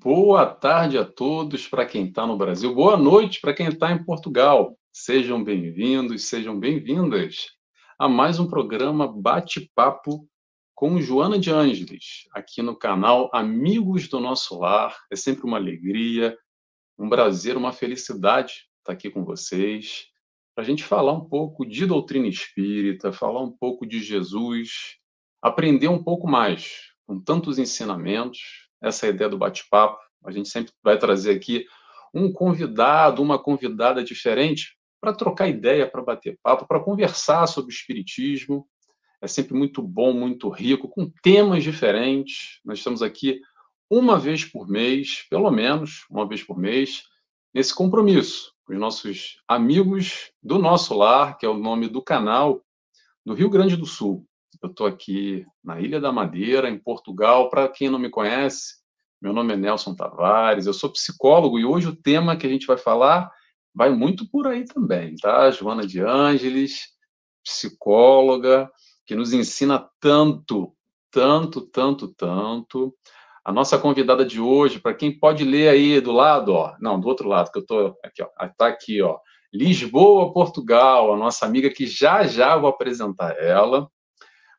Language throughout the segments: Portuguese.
Boa tarde a todos para quem está no Brasil. Boa noite para quem está em Portugal. Sejam bem-vindos, sejam bem-vindas a mais um programa Bate-Papo com Joana de Ângeles, aqui no canal Amigos do Nosso Lar. É sempre uma alegria, um prazer, uma felicidade estar aqui com vocês, para a gente falar um pouco de doutrina espírita, falar um pouco de Jesus, aprender um pouco mais com tantos ensinamentos essa ideia do bate-papo. A gente sempre vai trazer aqui um convidado, uma convidada diferente para trocar ideia, para bater papo, para conversar sobre espiritismo. É sempre muito bom, muito rico, com temas diferentes. Nós estamos aqui uma vez por mês, pelo menos uma vez por mês, nesse compromisso com os nossos amigos do nosso lar, que é o nome do canal do Rio Grande do Sul. Eu estou aqui na Ilha da Madeira, em Portugal. Para quem não me conhece, meu nome é Nelson Tavares, eu sou psicólogo e hoje o tema que a gente vai falar vai muito por aí também, tá? Joana de Ângeles, psicóloga, que nos ensina tanto, tanto, tanto, tanto. A nossa convidada de hoje, para quem pode ler aí do lado, ó, não, do outro lado, que eu estou aqui, ó, está aqui, ó, Lisboa, Portugal, a nossa amiga que já já vou apresentar ela.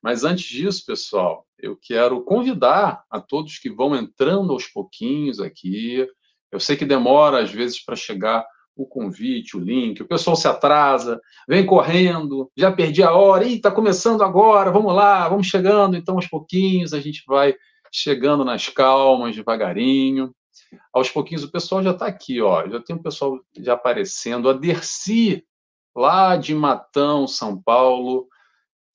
Mas antes disso, pessoal, eu quero convidar a todos que vão entrando aos pouquinhos aqui. Eu sei que demora às vezes para chegar o convite, o link, o pessoal se atrasa, vem correndo, já perdi a hora, ih, está começando agora, vamos lá, vamos chegando, então aos pouquinhos a gente vai chegando nas calmas, devagarinho. Aos pouquinhos o pessoal já está aqui, ó, já tem o pessoal já aparecendo, a Dercy, lá de Matão, São Paulo,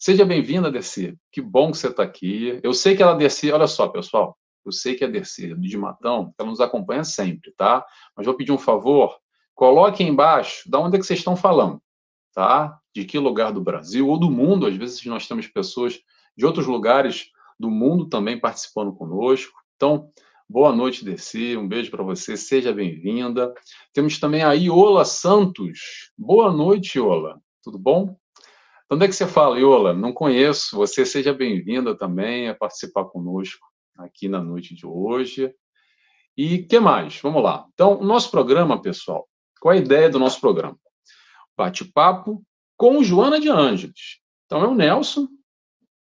Seja bem-vinda, Dercy. Que bom que você está aqui. Eu sei que ela, Dercy, olha só, pessoal, eu sei que a Dercy de Matão, ela nos acompanha sempre, tá? Mas vou pedir um favor, coloque embaixo da onde é que vocês estão falando, tá? De que lugar do Brasil ou do mundo, às vezes nós temos pessoas de outros lugares do mundo também participando conosco. Então, boa noite, Dercy, um beijo para você, seja bem-vinda. Temos também a Iola Santos. Boa noite, Iola. Tudo bom? Onde é que você fala, Iola? Não conheço. Você seja bem-vinda também a participar conosco aqui na noite de hoje. E que mais? Vamos lá. Então, o nosso programa, pessoal, qual é a ideia do nosso programa? Bate-papo com Joana de Ângeles. Então, é o Nelson,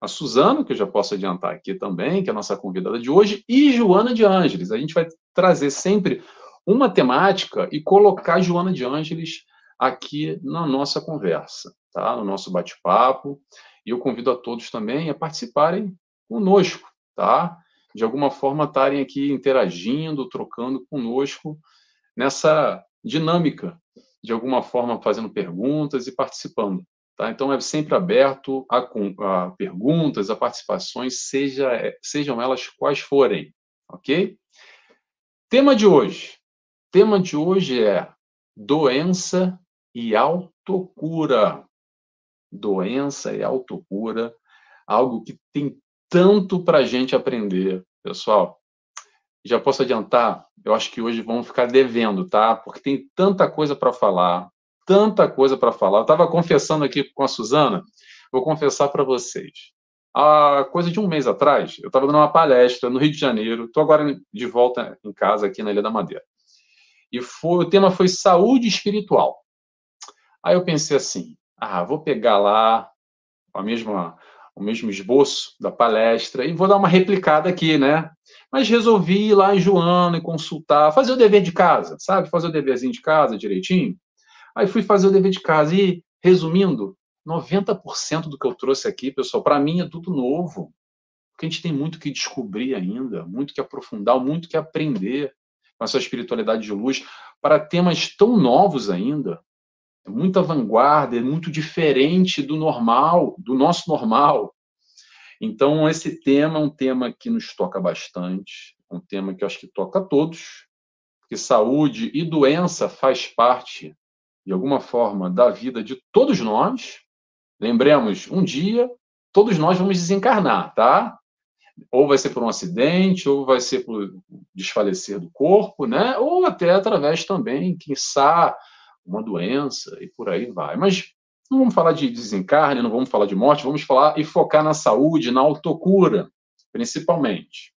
a Suzana, que eu já posso adiantar aqui também, que é a nossa convidada de hoje, e Joana de Ângeles. A gente vai trazer sempre uma temática e colocar Joana de Ângeles aqui na nossa conversa tá? no nosso bate-papo. E eu convido a todos também a participarem conosco, tá? De alguma forma estarem aqui interagindo, trocando conosco nessa dinâmica, de alguma forma fazendo perguntas e participando. Tá? Então é sempre aberto a, a perguntas, a participações, seja, sejam elas quais forem, ok? Tema de hoje. Tema de hoje é doença e autocura doença e autocura, algo que tem tanto para a gente aprender, pessoal. Já posso adiantar, eu acho que hoje vamos ficar devendo, tá? Porque tem tanta coisa para falar, tanta coisa para falar. Eu estava confessando aqui com a Suzana, vou confessar para vocês. Há coisa de um mês atrás, eu estava dando uma palestra no Rio de Janeiro, estou agora de volta em casa aqui na Ilha da Madeira. E foi, o tema foi saúde espiritual. Aí eu pensei assim, ah, vou pegar lá a mesma, o mesmo esboço da palestra e vou dar uma replicada aqui, né? Mas resolvi ir lá em Joana e consultar, fazer o dever de casa, sabe? Fazer o deverzinho de casa direitinho. Aí fui fazer o dever de casa e, resumindo, 90% do que eu trouxe aqui, pessoal, para mim é tudo novo. Porque a gente tem muito que descobrir ainda, muito que aprofundar, muito que aprender com essa espiritualidade de luz para temas tão novos ainda muita vanguarda, é muito diferente do normal, do nosso normal. Então, esse tema é um tema que nos toca bastante, um tema que eu acho que toca a todos, porque saúde e doença faz parte, de alguma forma, da vida de todos nós. Lembremos, um dia, todos nós vamos desencarnar, tá? Ou vai ser por um acidente, ou vai ser por desfalecer do corpo, né? Ou até através também, quem sabe, uma doença e por aí vai. Mas não vamos falar de desencarne, não vamos falar de morte, vamos falar e focar na saúde, na autocura, principalmente.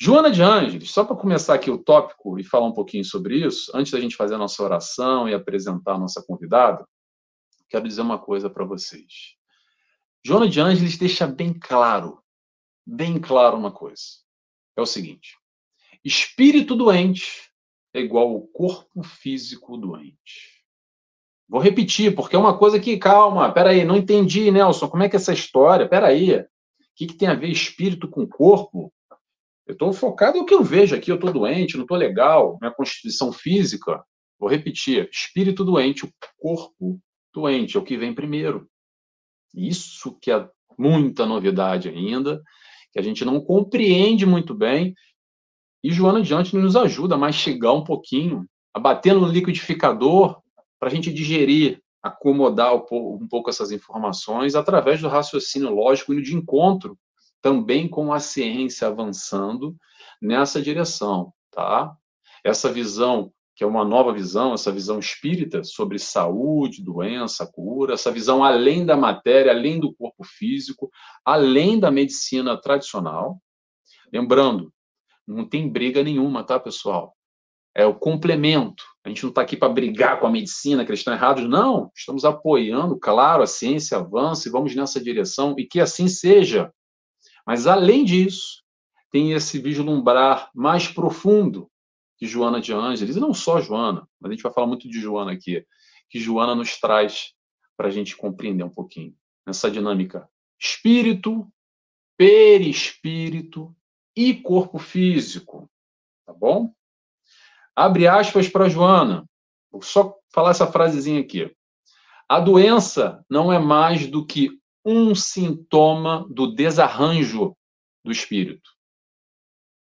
Joana de Ângeles, só para começar aqui o tópico e falar um pouquinho sobre isso, antes da gente fazer a nossa oração e apresentar a nossa convidada, quero dizer uma coisa para vocês. Joana de Ângeles deixa bem claro, bem claro uma coisa. É o seguinte: espírito doente é igual ao corpo físico doente. Vou repetir, porque é uma coisa que, calma, peraí, não entendi, Nelson, como é que é essa história? Peraí, o que, que tem a ver espírito com corpo? Eu estou focado no que eu vejo aqui, eu estou doente, não estou legal, minha constituição física. Vou repetir: espírito doente, o corpo doente, é o que vem primeiro. Isso que é muita novidade ainda, que a gente não compreende muito bem. E Joana Diante nos ajuda a mastigar um pouquinho, a bater no liquidificador para a gente digerir, acomodar um pouco essas informações através do raciocínio lógico e de encontro também com a ciência avançando nessa direção, tá? Essa visão, que é uma nova visão, essa visão espírita sobre saúde, doença, cura, essa visão além da matéria, além do corpo físico, além da medicina tradicional. Lembrando, não tem briga nenhuma, tá, pessoal? É o complemento. A gente não está aqui para brigar com a medicina, que eles estão errados, não. Estamos apoiando, claro, a ciência avança e vamos nessa direção, e que assim seja. Mas, além disso, tem esse vislumbrar mais profundo de Joana de Ângeles, e não só Joana, mas a gente vai falar muito de Joana aqui, que Joana nos traz para a gente compreender um pouquinho essa dinâmica espírito, perispírito e corpo físico, tá bom? Abre aspas para Joana. Vou só falar essa frasezinha aqui. A doença não é mais do que um sintoma do desarranjo do espírito.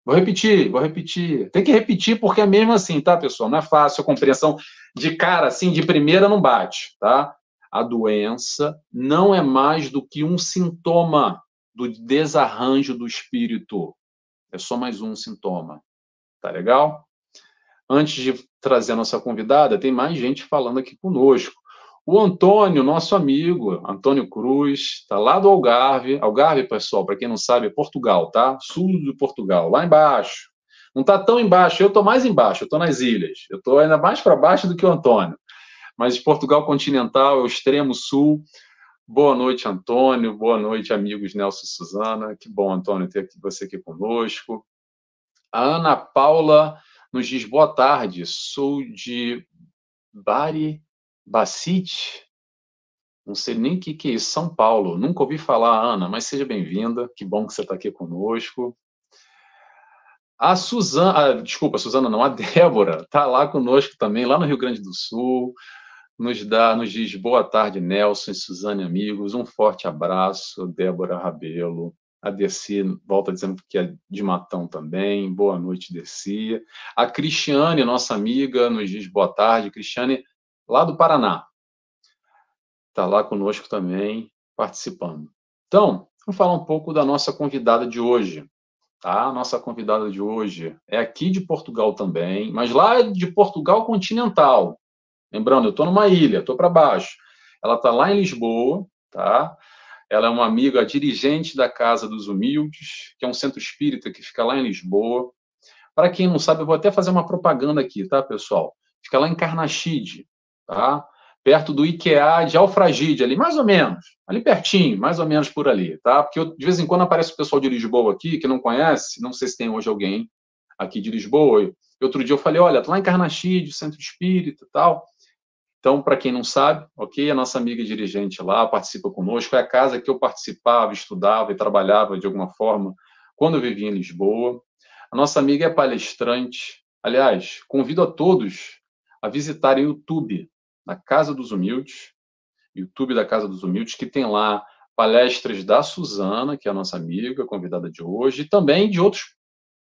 Vou repetir, vou repetir. Tem que repetir porque é mesmo assim, tá, pessoal? Não é fácil a compreensão de cara, assim, de primeira não bate, tá? A doença não é mais do que um sintoma do desarranjo do espírito. É só mais um sintoma. Tá legal? Antes de trazer a nossa convidada, tem mais gente falando aqui conosco. O Antônio, nosso amigo, Antônio Cruz, está lá do Algarve. Algarve, pessoal, para quem não sabe, é Portugal, tá? Sul de Portugal, lá embaixo. Não está tão embaixo, eu estou mais embaixo, eu estou nas ilhas. Eu estou ainda mais para baixo do que o Antônio. Mas Portugal continental é o extremo sul. Boa noite, Antônio. Boa noite, amigos Nelson e Suzana. Que bom, Antônio, ter você aqui conosco. A Ana Paula nos diz boa tarde. Sou de Bari, Bacite, não sei nem o que, que é isso, São Paulo. Nunca ouvi falar, Ana, mas seja bem-vinda. Que bom que você está aqui conosco. A Suzana, ah, desculpa, Suzana não, a Débora está lá conosco também, lá no Rio Grande do Sul. Nos dá, nos diz boa tarde, Nelson e Suzane, amigos. Um forte abraço, Débora Rabelo. A Dercy volta dizendo que é de Matão também. Boa noite, Dercy. A Cristiane, nossa amiga, nos diz boa tarde. Cristiane, lá do Paraná. Está lá conosco também, participando. Então, vamos falar um pouco da nossa convidada de hoje. Tá? A nossa convidada de hoje é aqui de Portugal também, mas lá de Portugal continental. Lembrando, eu estou numa ilha, estou para baixo. Ela está lá em Lisboa, tá? Ela é uma amiga dirigente da Casa dos Humildes, que é um centro espírita que fica lá em Lisboa. Para quem não sabe, eu vou até fazer uma propaganda aqui, tá, pessoal? Fica lá em Carnaxide, tá? Perto do IKEA de Alfragide, ali, mais ou menos, ali pertinho, mais ou menos por ali, tá? Porque eu, de vez em quando aparece o pessoal de Lisboa aqui, que não conhece, não sei se tem hoje alguém aqui de Lisboa. E outro dia eu falei, olha, lá em Carnaxide, Centro Espírita e tal. Então, para quem não sabe, ok, a nossa amiga dirigente lá participa conosco, é a casa que eu participava, estudava e trabalhava de alguma forma quando eu vivia em Lisboa. A nossa amiga é palestrante. Aliás, convido a todos a visitarem o YouTube na Casa dos Humildes, YouTube da Casa dos Humildes, que tem lá palestras da Suzana, que é a nossa amiga, convidada de hoje, e também de outros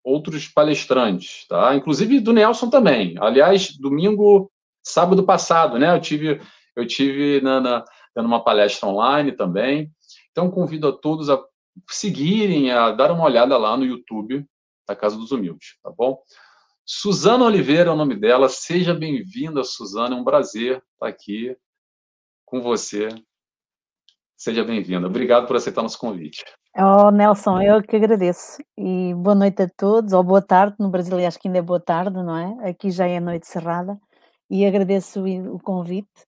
outros palestrantes, tá? Inclusive do Nelson também. Aliás, domingo, sábado passado, né? Eu tive eu tive na, na dando uma palestra online também. Então convido a todos a seguirem, a dar uma olhada lá no YouTube da Casa dos Humildes, tá bom? Suzana Oliveira é o nome dela. Seja bem-vinda, Suzana. É um prazer estar aqui com você. Seja bem-vinda. Obrigado por aceitar nosso convite. Oh, Nelson, eu que agradeço. E boa noite a todos, ou boa tarde, no Brasil acho que ainda é boa tarde, não é? Aqui já é noite cerrada. E agradeço o convite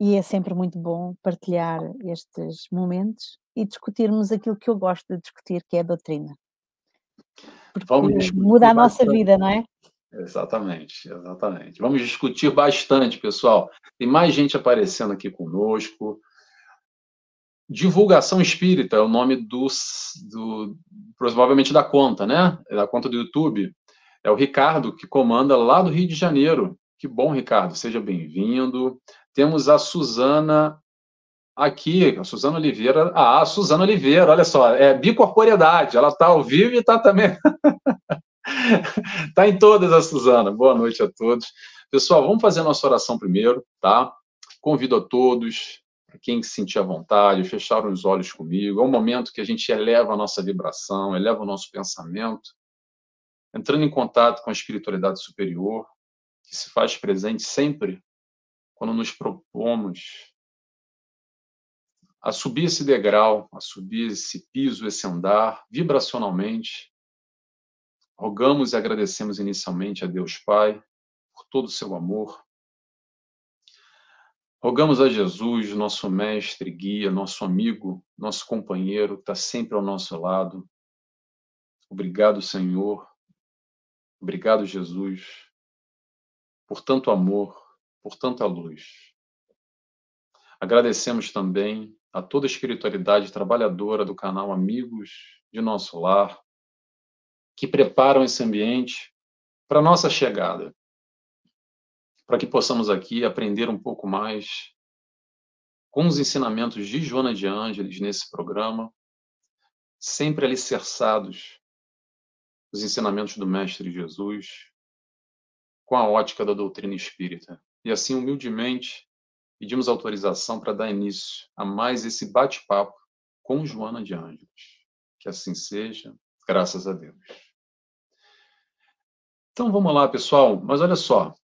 e é sempre muito bom partilhar estes momentos e discutirmos aquilo que eu gosto de discutir, que é a doutrina. Porque muda a nossa vida, não é? Exatamente, exatamente. Vamos discutir bastante, pessoal. Tem mais gente aparecendo aqui conosco. Divulgação Espírita é o nome do, do provavelmente da conta, né? É da conta do YouTube. É o Ricardo que comanda lá do Rio de Janeiro. Que bom, Ricardo. Seja bem-vindo. Temos a Suzana aqui, a Suzana Oliveira. Ah, a Suzana Oliveira, olha só, é bicorporeidade. Ela está ao vivo e está também. Está em todas a Suzana. Boa noite a todos. Pessoal, vamos fazer nossa oração primeiro, tá? Convido a todos, quem se sentir à vontade, fechar os olhos comigo. É um momento que a gente eleva a nossa vibração, eleva o nosso pensamento, entrando em contato com a espiritualidade superior, que se faz presente sempre quando nos propomos a subir esse degrau, a subir esse piso, esse andar, vibracionalmente. Rogamos e agradecemos inicialmente a Deus Pai por todo o seu amor. Rogamos a Jesus, nosso mestre, guia, nosso amigo, nosso companheiro, que está sempre ao nosso lado. Obrigado, Senhor. Obrigado, Jesus, por tanto amor, por tanta luz. Agradecemos também a toda a espiritualidade trabalhadora do canal Amigos de Nosso Lar, que preparam esse ambiente para nossa chegada, para que possamos aqui aprender um pouco mais com os ensinamentos de Joana de Ângeles nesse programa, sempre alicerçados nos ensinamentos do Mestre Jesus, com a ótica da doutrina espírita e assim humildemente pedimos autorização para dar início a mais esse bate-papo com Joana de Ângeles. Que assim seja, graças a Deus. Então vamos lá, pessoal, mas olha só,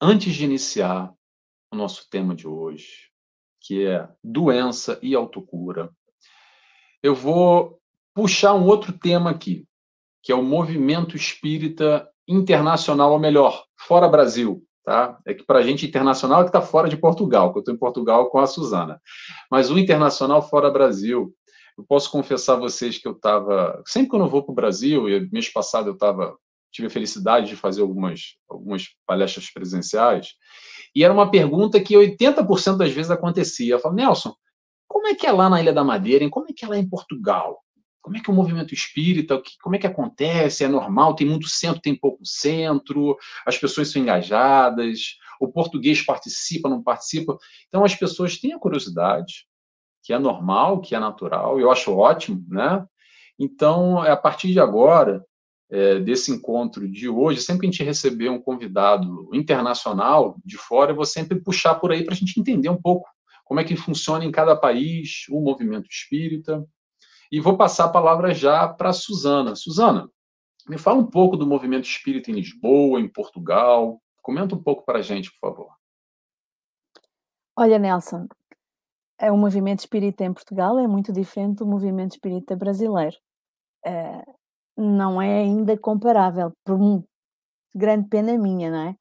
antes de iniciar o nosso tema de hoje, que é doença e autocura, eu vou puxar um outro tema aqui, que é o movimento espírita internacional, ou melhor, fora Brasil tá? É que para a gente internacional é que está fora de Portugal, que eu estou em Portugal com a Suzana. Mas o internacional fora Brasil, eu posso confessar a vocês que eu estava sempre quando eu vou para o Brasil e mês passado eu estava tive a felicidade de fazer algumas algumas palestras presenciais e era uma pergunta que 80% das vezes acontecia. Eu falo, Nelson, como é que é lá na Ilha da Madeira? Hein? Como é que é lá em Portugal? Como é que é o movimento espírita, como é que acontece, é normal, tem muito centro, tem pouco centro, as pessoas são engajadas, o português participa, não participa. Então as pessoas têm a curiosidade, que é normal, que é natural, eu acho ótimo, né? Então, a partir de agora, é, desse encontro de hoje, sempre que a gente receber um convidado internacional de fora, eu vou sempre puxar por aí para a gente entender um pouco como é que funciona em cada país o movimento espírita, e vou passar a palavra já para a Suzana. Suzana, me fala um pouco do movimento espírita em Lisboa, em Portugal. Comenta um pouco para a gente, por favor. Olha, Nelson, é o movimento espírita em Portugal é muito diferente do movimento espírita brasileiro. É, não é ainda comparável, por grande pena minha, não é?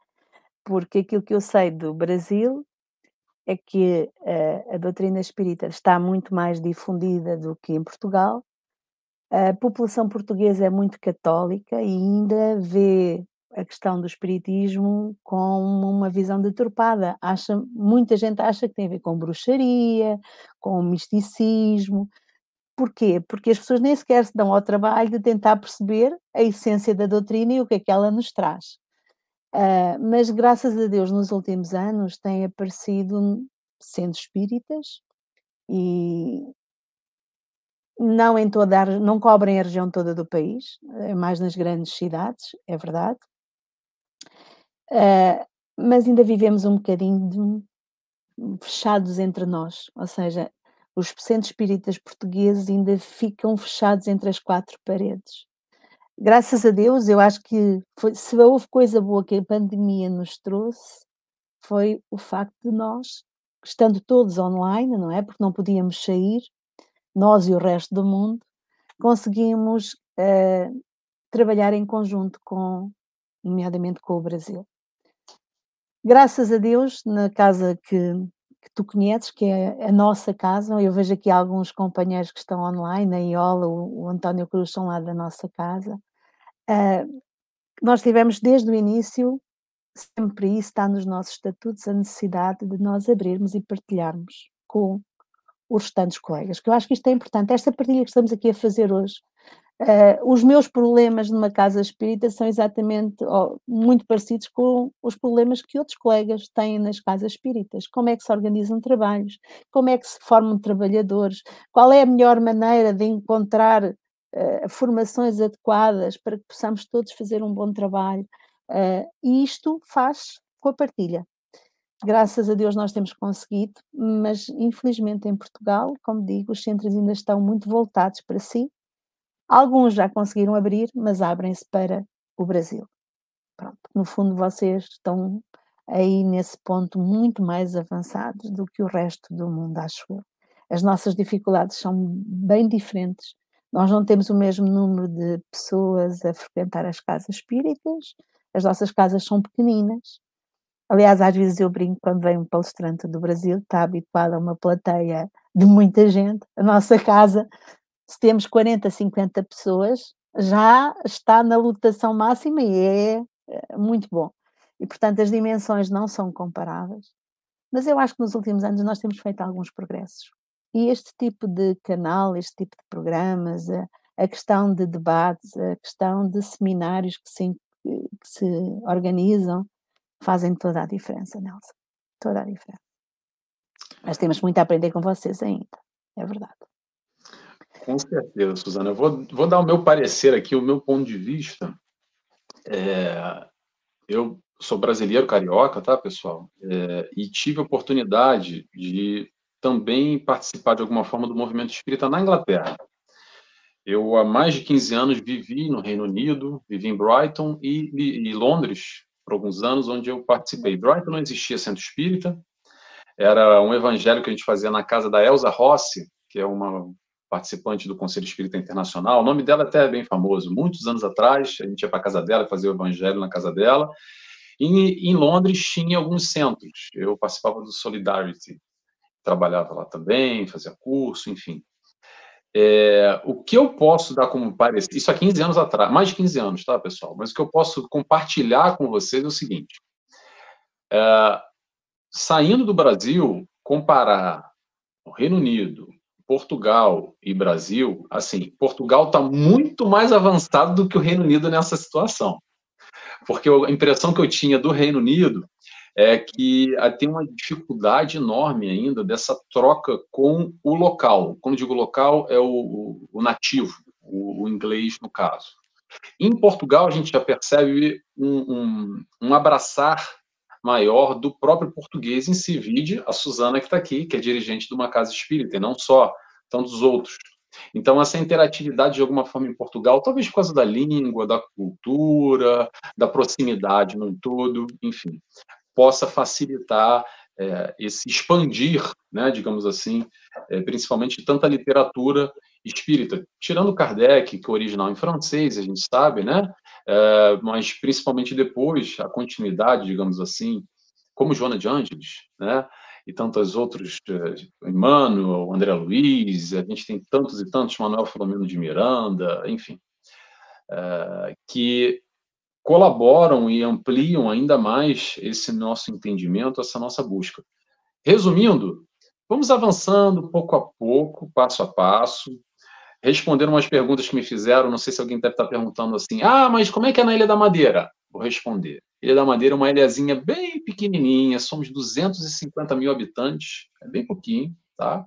Porque aquilo que eu sei do Brasil é que uh, a doutrina espírita está muito mais difundida do que em Portugal. A população portuguesa é muito católica e ainda vê a questão do espiritismo com uma visão deturpada. Acha, muita gente acha que tem a ver com bruxaria, com misticismo. Porquê? Porque as pessoas nem sequer se dão ao trabalho de tentar perceber a essência da doutrina e o que é que ela nos traz. Uh, mas graças a Deus, nos últimos anos têm aparecido centros espíritas e não em toda a, não cobrem a região toda do país, é mais nas grandes cidades, é verdade. Uh, mas ainda vivemos um bocadinho de, fechados entre nós, ou seja, os centros espíritas portugueses ainda ficam fechados entre as quatro paredes graças a Deus, eu acho que foi, se houve coisa boa que a pandemia nos trouxe, foi o facto de nós, estando todos online, não é? Porque não podíamos sair, nós e o resto do mundo, conseguimos uh, trabalhar em conjunto com, nomeadamente com o Brasil. Graças a Deus, na casa que, que tu conheces, que é a nossa casa, eu vejo aqui alguns companheiros que estão online, a Iola, o, o António Cruz são lá da nossa casa. Uh, nós tivemos desde o início, sempre isso está nos nossos estatutos, a necessidade de nós abrirmos e partilharmos com os restantes colegas, que eu acho que isto é importante. Esta partilha que estamos aqui a fazer hoje Uh, os meus problemas numa casa espírita são exatamente oh, muito parecidos com os problemas que outros colegas têm nas casas espíritas. Como é que se organizam trabalhos? Como é que se formam trabalhadores? Qual é a melhor maneira de encontrar uh, formações adequadas para que possamos todos fazer um bom trabalho? Uh, e isto faz com a partilha. Graças a Deus nós temos conseguido, mas infelizmente em Portugal, como digo, os centros ainda estão muito voltados para si Alguns já conseguiram abrir, mas abrem-se para o Brasil. Pronto, no fundo, vocês estão aí nesse ponto muito mais avançados do que o resto do mundo, acho eu. As nossas dificuldades são bem diferentes. Nós não temos o mesmo número de pessoas a frequentar as casas espíritas, as nossas casas são pequeninas. Aliás, às vezes eu brinco quando vem um palestrante do Brasil, está habituado a uma plateia de muita gente. A nossa casa se temos 40, 50 pessoas, já está na lotação máxima e é, é muito bom. E, portanto, as dimensões não são comparáveis. Mas eu acho que nos últimos anos nós temos feito alguns progressos. E este tipo de canal, este tipo de programas, a, a questão de debates, a questão de seminários que se, que se organizam, fazem toda a diferença, Nelson. Toda a diferença. Mas temos muito a aprender com vocês ainda, é verdade. Com certeza, Suzana. Eu vou, vou dar o meu parecer aqui, o meu ponto de vista. É, eu sou brasileiro carioca, tá, pessoal? É, e tive a oportunidade de também participar de alguma forma do movimento espírita na Inglaterra. Eu, há mais de 15 anos, vivi no Reino Unido, vivi em Brighton e, e, e Londres, por alguns anos, onde eu participei. Brighton não existia centro espírita, era um evangelho que a gente fazia na casa da Elsa Rossi, que é uma participante do Conselho Espírita Internacional. O nome dela até é bem famoso. Muitos anos atrás, a gente ia para a casa dela, fazia o evangelho na casa dela. E em Londres tinha alguns centros. Eu participava do Solidarity, trabalhava lá também, fazia curso, enfim. É, o que eu posso dar como parecer, isso há 15 anos atrás, mais de 15 anos, tá, pessoal? Mas o que eu posso compartilhar com vocês é o seguinte: é, saindo do Brasil, comparar o Reino Unido, Portugal e Brasil, assim, Portugal está muito mais avançado do que o Reino Unido nessa situação. Porque a impressão que eu tinha do Reino Unido é que ah, tem uma dificuldade enorme ainda dessa troca com o local. Quando digo local, é o, o nativo, o, o, inglês no caso. Em Portugal, a gente já percebe um, um, um abraçar maior do próprio português em si. Vide a Suzana que está aqui, que é dirigente de uma casa espírita, e não só tantos outros. Então, essa interatividade, de alguma forma, em Portugal, talvez por causa da língua, da cultura, da proximidade num todo, enfim, possa facilitar é, esse expandir, né, digamos assim, é, principalmente tanta literatura espírita, tirando Kardec, que é original em francês, a gente sabe, né, é, mas principalmente depois, a continuidade, digamos assim, como Joana de Ângeles, né, e tantos outros, eh, Emmanuel, André Luiz, a gente tem tantos e tantos, Manuel Filomeno de Miranda, enfim, uh, que colaboram e ampliam ainda mais esse nosso entendimento, essa nossa busca. Resumindo, vamos avançando pouco a pouco, passo a passo, respondendo umas perguntas que me fizeram, não sei se alguém deve estar perguntando assim, ah, mas como é que é na Ilha da Madeira? Vou responder. Ilha da Madeira é uma ilhazinha bem pequenininha, somos 250 mil habitantes, é bem pouquinho, tá?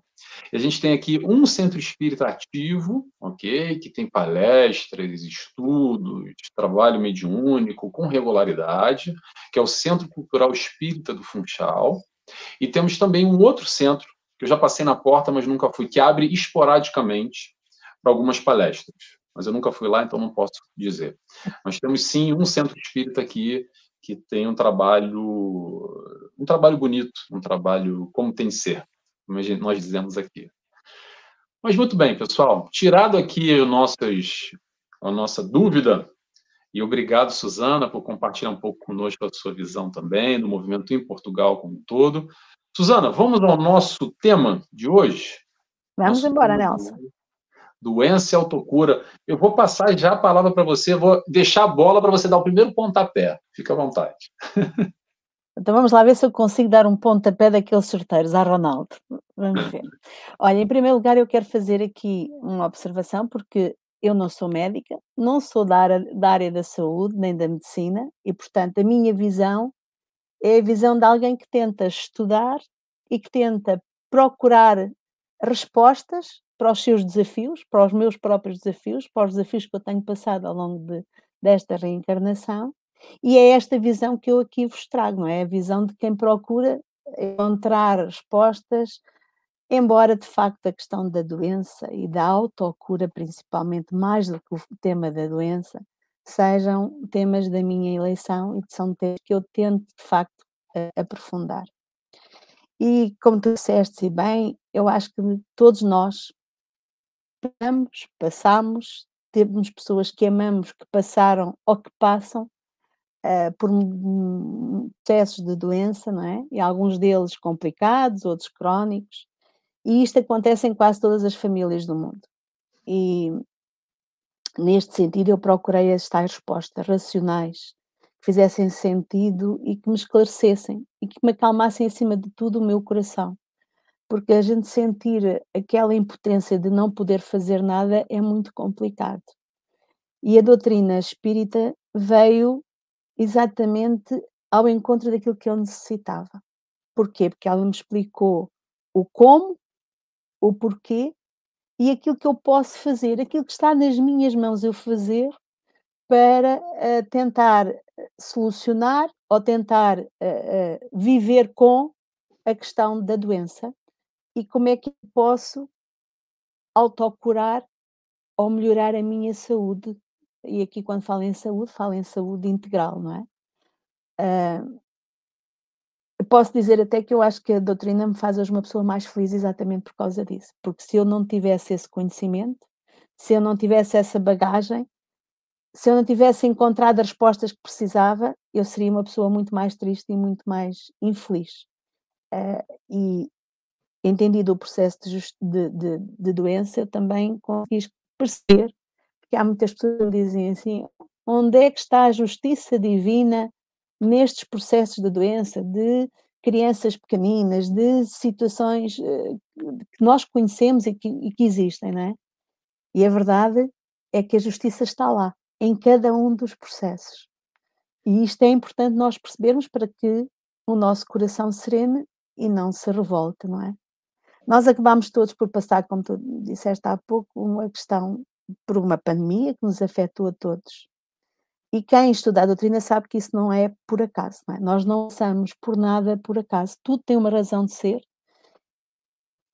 E a gente tem aqui um centro espírita ativo, ok? Que tem palestras, estudos, trabalho mediúnico com regularidade, que é o Centro Cultural Espírita do Funchal. E temos também um outro centro, que eu já passei na porta, mas nunca fui, que abre esporadicamente para algumas palestras. Mas eu nunca fui lá, então não posso dizer. Mas temos sim um centro espírita aqui que tem um trabalho, um trabalho bonito, um trabalho como tem que ser, como nós dizemos aqui. Mas muito bem, pessoal. Tirado aqui os nossos, a nossa dúvida, e obrigado, Suzana, por compartilhar um pouco conosco a sua visão também do movimento em Portugal como um todo. Suzana, vamos ao nosso tema de hoje? Vamos nosso embora, Nelson. Doença e autocura. Eu vou passar já a palavra para você, vou deixar a bola para você dar o primeiro pontapé. Fica à vontade. Então vamos lá ver se eu consigo dar um pontapé daqueles sorteiros a Ronaldo. Vamos ver. Olha, em primeiro lugar, eu quero fazer aqui uma observação, porque eu não sou médica, não sou da área, da área da saúde nem da medicina, e portanto a minha visão é a visão de alguém que tenta estudar e que tenta procurar respostas para os seus desafios, para os meus próprios desafios, para os desafios que eu tenho passado ao longo de, desta reencarnação, e é esta visão que eu aqui vos trago, não é? A visão de quem procura encontrar respostas, embora de facto a questão da doença e da autocura, principalmente mais do que o tema da doença, sejam temas da minha eleição e que são temas que eu tento de facto aprofundar. E como tu disseste bem, eu acho que todos nós passamos, passamos, temos pessoas que amamos que passaram ou que passam uh, por processos de doença, não é? E alguns deles complicados, outros crónicos. E isto acontece em quase todas as famílias do mundo. E neste sentido eu procurei as tais respostas racionais que fizessem sentido e que me esclarecessem e que me acalmassem acima de tudo o meu coração. Porque a gente sentir aquela impotência de não poder fazer nada é muito complicado. E a doutrina espírita veio exatamente ao encontro daquilo que eu necessitava. Porquê? Porque ela me explicou o como, o porquê e aquilo que eu posso fazer, aquilo que está nas minhas mãos eu fazer para uh, tentar solucionar ou tentar uh, uh, viver com a questão da doença e como é que eu posso autocurar ou melhorar a minha saúde e aqui quando falo em saúde, falo em saúde integral, não é? Uh, posso dizer até que eu acho que a doutrina me faz hoje uma pessoa mais feliz exatamente por causa disso, porque se eu não tivesse esse conhecimento, se eu não tivesse essa bagagem, se eu não tivesse encontrado as respostas que precisava, eu seria uma pessoa muito mais triste e muito mais infeliz. Uh, e entendido o processo de, de, de, de doença, eu também consegui perceber que há muitas pessoas que dizem assim: onde é que está a justiça divina nestes processos de doença, de crianças pequeninas, de situações uh, que nós conhecemos e que, e que existem, não é? E a verdade é que a justiça está lá, em cada um dos processos. E isto é importante nós percebermos para que o nosso coração serene e não se revolte, não é? Nós acabamos todos por passar, como tu disseste há pouco, uma questão por uma pandemia que nos afetou a todos. E quem estuda a doutrina sabe que isso não é por acaso. Não é? Nós não somos por nada por acaso. Tudo tem uma razão de ser.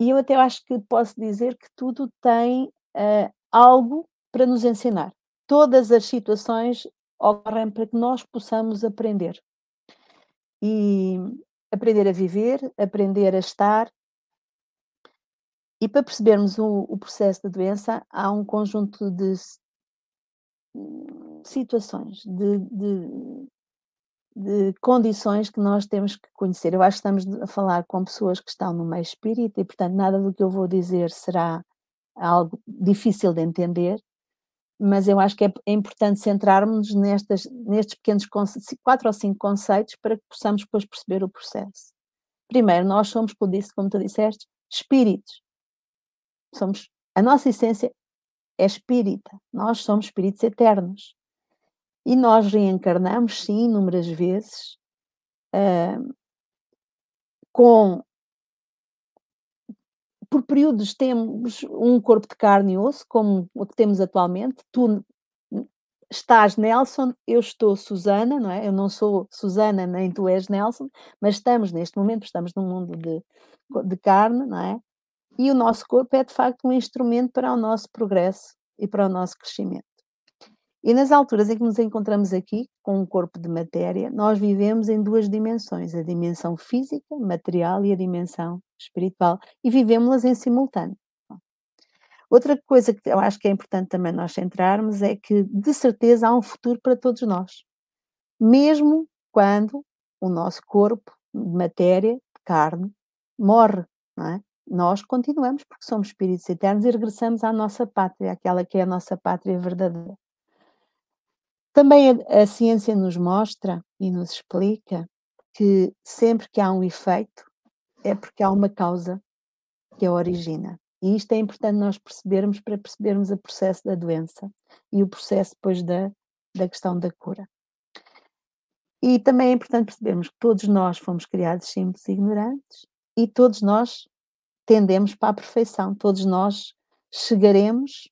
E eu até acho que posso dizer que tudo tem uh, algo para nos ensinar. Todas as situações ocorrem para que nós possamos aprender. E aprender a viver, aprender a estar, e para percebermos o, o processo da doença, há um conjunto de situações, de, de, de, condições que nós temos que conhecer. Eu acho que estamos a falar com pessoas que estão no meio espírita e, portanto, nada do que eu vou dizer será algo difícil de entender, mas eu acho que é, é importante centrarmos nestas, nestes pequenos quatro ou cinco conceitos para que possamos depois perceber o processo. Primeiro, nós somos, como, disse, como tu disseste, espíritos somos, a nossa essência é espírita, nós somos espíritos eternos. E nós reencarnamos, sim, inúmeras vezes, uh, com. Por períodos temos um corpo de carne e osso, como o que temos atualmente. Tu estás Nelson, eu estou Susana, não é? Eu não sou Susana nem tu és Nelson, mas estamos neste momento, estamos num mundo de, de carne, não é? E o nosso corpo é, de facto, um instrumento para o nosso progresso e para o nosso crescimento. E nas alturas em que nos encontramos aqui, com um corpo de matéria, nós vivemos em duas dimensões: a dimensão física, material, e a dimensão espiritual, e vivemos-las em simultâneo. Outra coisa que eu acho que é importante também nós centrarmos é que, de certeza, há um futuro para todos nós. Mesmo quando o nosso corpo, de matéria, de carne, morre, é? Nós continuamos porque somos espíritos eternos e regressamos à nossa pátria, aquela que é a nossa pátria verdadeira. Também a, a ciência nos mostra e nos explica que sempre que há um efeito é porque há uma causa que a origina. E isto é importante nós percebermos para percebermos o processo da doença e o processo depois da, da questão da cura. E também é importante percebermos que todos nós fomos criados simples e ignorantes e todos nós tendemos para a perfeição, todos nós chegaremos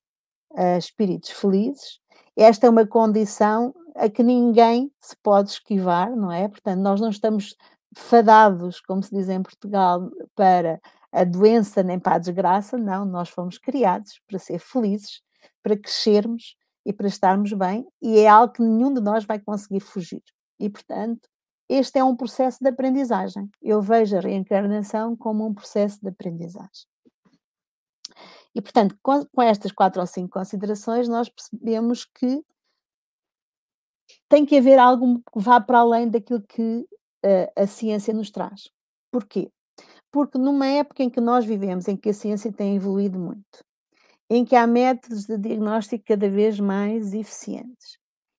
a espíritos felizes. Esta é uma condição a que ninguém se pode esquivar, não é? Portanto, nós não estamos fadados, como se diz em Portugal, para a doença nem para a desgraça, não, nós fomos criados para ser felizes, para crescermos e para estarmos bem, e é algo que nenhum de nós vai conseguir fugir. E, portanto, este é um processo de aprendizagem. Eu vejo a reencarnação como um processo de aprendizagem. E, portanto, com, com estas quatro ou cinco considerações, nós percebemos que tem que haver algo que vá para além daquilo que uh, a ciência nos traz. Porquê? porque numa época em que nós vivemos, em que a ciência tem evoluído muito, em que há métodos de diagnóstico cada vez mais eficientes,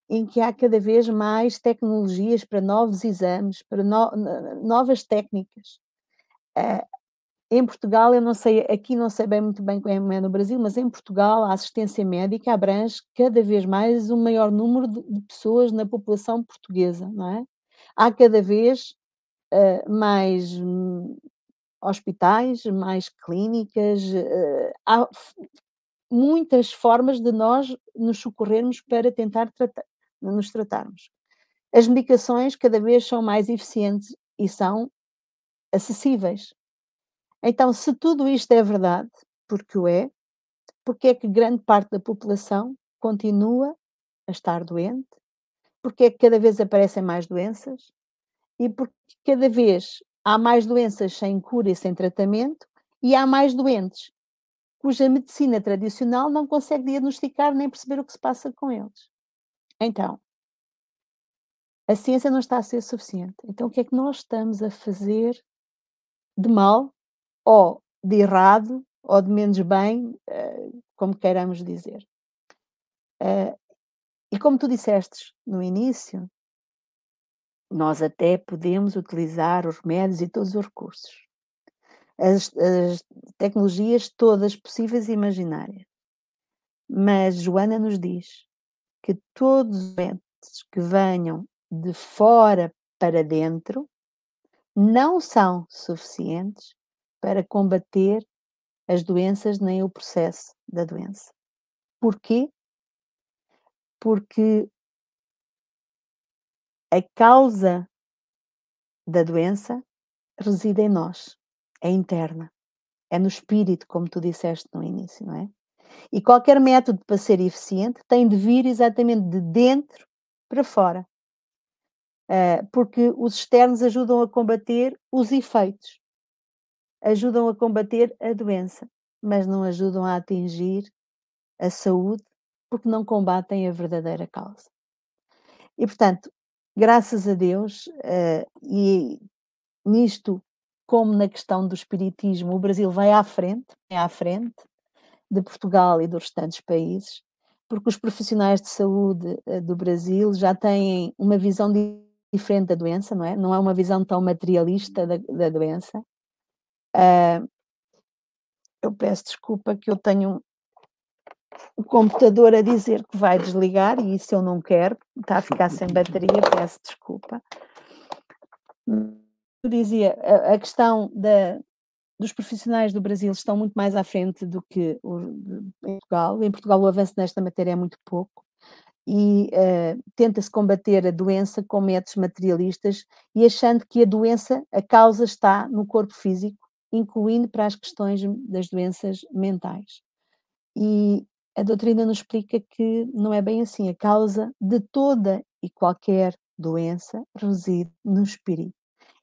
em que há cada vez mais tecnologias para novos exames, para no, novas técnicas. Uh, em Portugal, eu não sei, aqui não sei bem muito bem como é no Brasil, mas em Portugal a assistência médica abrange cada vez mais um maior número de, pessoas na população portuguesa, não é? Há cada vez uh, mais hospitais, mais clínicas, uh, há muitas formas de nós nos socorrermos para tentar tratar, nos tratarmos. As medicações cada vez são mais eficientes e são acessíveis. Então, se tudo isto é verdade, porque o é, porque é que grande parte da população continua a estar doente? Porque é que cada vez aparecem mais doenças? E porque cada vez há mais doenças sem cura e sem tratamento e há mais doentes cuja medicina tradicional não consegue diagnosticar nem perceber o que se passa com eles. Então, a ciência não está a ser suficiente. Então, o que é que nós estamos a fazer de mal ou de errado ou de menos bem, eh, como queiramos dizer? Eh, e como tu disseste no início, nós até podemos utilizar os remédios e todos os recursos. As, as tecnologias todas possíveis e imaginárias. Mas Joana nos diz que todos os métodos que venham de fora para dentro não são suficientes para combater as doenças nem o processo da doença. Porquê? Porque a causa da doença reside em nós, é interna, é no espírito, como tu disseste no início, não é? E qualquer método para ser eficiente tem de vir exatamente de dentro para fora. Uh, porque os externos ajudam a combater os efeitos, ajudam a combater a doença, mas não ajudam a atingir a saúde, porque não combatem a verdadeira causa. E, portanto, graças a Deus, uh, e nisto, como na questão do espiritismo, o Brasil vai à frente, vai à frente de Portugal e dos restantes países, porque os profissionais de saúde uh, do Brasil já têm uma visão diferente da doença, não é? Não é uma visão tão materialista da, da doença. Uh, eu peço desculpa que eu tenho o computador a dizer que vai desligar e isso eu não quero, está a ficar sem bateria, peço desculpa. Eu dizia, a, a questão da, dos profissionais do Brasil estão muito mais à frente do que em Portugal. Em Portugal o avanço nesta matéria é muito pouco e uh, tenta-se combater a doença com métodos materialistas e achando que a doença, a causa está no corpo físico, incluindo para as questões das doenças mentais. E a doutrina nos explica que não é bem assim. A causa de toda e qualquer doença reside no espírito.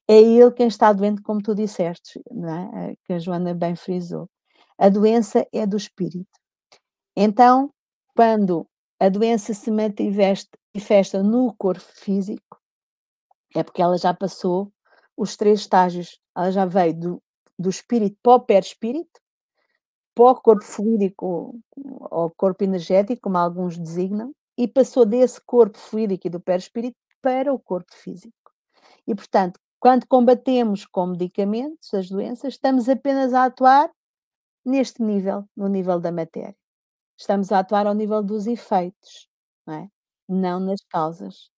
É ele quem está doente, como tu disseste, é? que a Joana bem frisou. A doença é do espírito. Então, quando a doença se manifesta no corpo físico, é porque ela já passou os três estágios. Ela já veio do, do espírito para o perispírito, para o corpo fluídico ou corpo energético, como alguns designam, e passou desse corpo fluídico e do perispírito para o corpo físico. E, portanto, quando combatemos com medicamentos as doenças, estamos apenas a atuar neste nível, no nível da matéria. Estamos a atuar ao nível dos efeitos, não, é? não nas causas.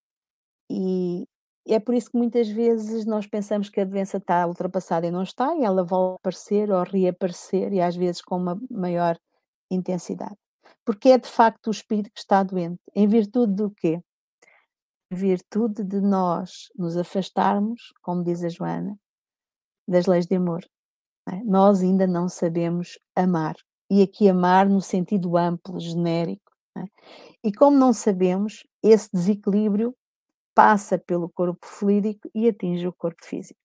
E é por isso que muitas vezes nós pensamos que a doença está ultrapassada e não está, e ela volta a aparecer ou reaparecer, e às vezes com uma maior intensidade. Porque é de facto o espírito que está doente. Em virtude do quê? Virtude de nós nos afastarmos, como diz a Joana, das leis de amor. É? Nós ainda não sabemos amar e aqui amar no sentido amplo, genérico. É? E como não sabemos, esse desequilíbrio passa pelo corpo fluídico e atinge o corpo físico.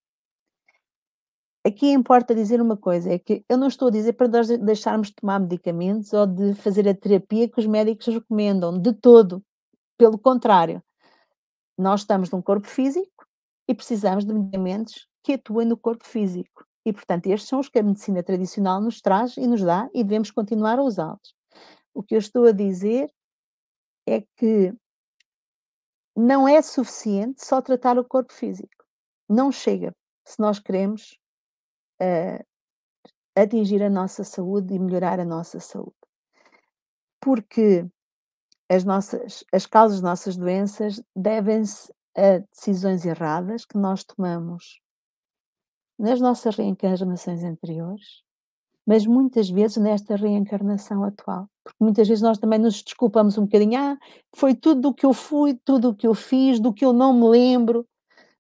Aqui importa dizer uma coisa, é que eu não estou a dizer para nós deixarmos de tomar medicamentos ou de fazer a terapia que os médicos recomendam, de todo. Pelo contrário, nós estamos num corpo físico e precisamos de medicamentos que atuem no corpo físico. E, portanto, estes são os que a medicina tradicional nos traz e nos dá e devemos continuar a usá-los. O que eu estou a dizer é que não é suficiente só tratar o corpo físico. Não chega se nós queremos uh, atingir a nossa saúde e melhorar a nossa saúde. Porque as, nossas, as causas das nossas doenças devem-se a decisões erradas que nós tomamos nas nossas reencarnações anteriores, mas muitas vezes nesta reencarnação atual. Porque muitas vezes nós também nos desculpamos um bocadinho, ah, foi tudo do que eu fui, tudo o que eu fiz, do que eu não me lembro,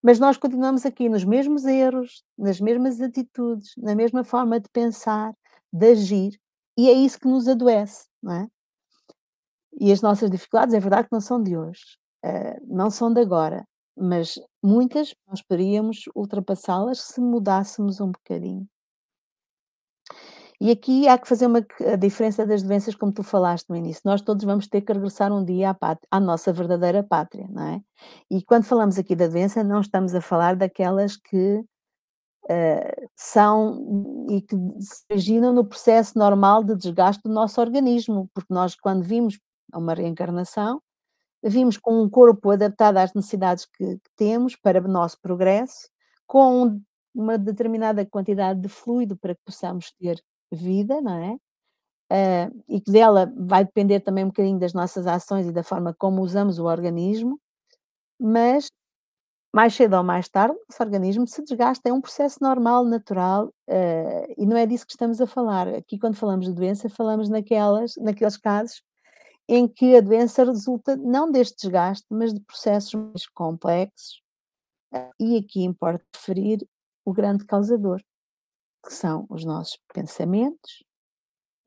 mas nós continuamos aqui nos mesmos erros, nas mesmas atitudes, na mesma forma de pensar, de agir, e é isso que nos adoece, não é? E as nossas dificuldades, é verdade que não são de hoje, uh, não são de agora, mas muitas nós poderíamos ultrapassá-las se mudássemos um bocadinho. E aqui há que fazer uma a diferença das doenças, como tu falaste no início. Nós todos vamos ter que regressar um dia à, pátria, à nossa verdadeira pátria, não é? E quando falamos aqui da doença, não estamos a falar daquelas que uh, são e que se originam no processo normal de desgaste do nosso organismo, porque nós, quando vimos uma reencarnação, vimos com um corpo adaptado às necessidades que, temos para o nosso progresso, com uma determinada quantidade de fluido para que possamos ter vida, não é? Uh, e que dela vai depender também um bocadinho das nossas ações e da forma como usamos o organismo, mas mais cedo ou mais tarde, nosso organismo se desgasta, é um processo normal, natural, uh, e não é disso que estamos a falar. Aqui, quando falamos de doença, falamos naquelas, naqueles casos em que a doença resulta não deste desgaste, mas de processos mais complexos, e aqui importa referir o grande causador, que são os nossos pensamentos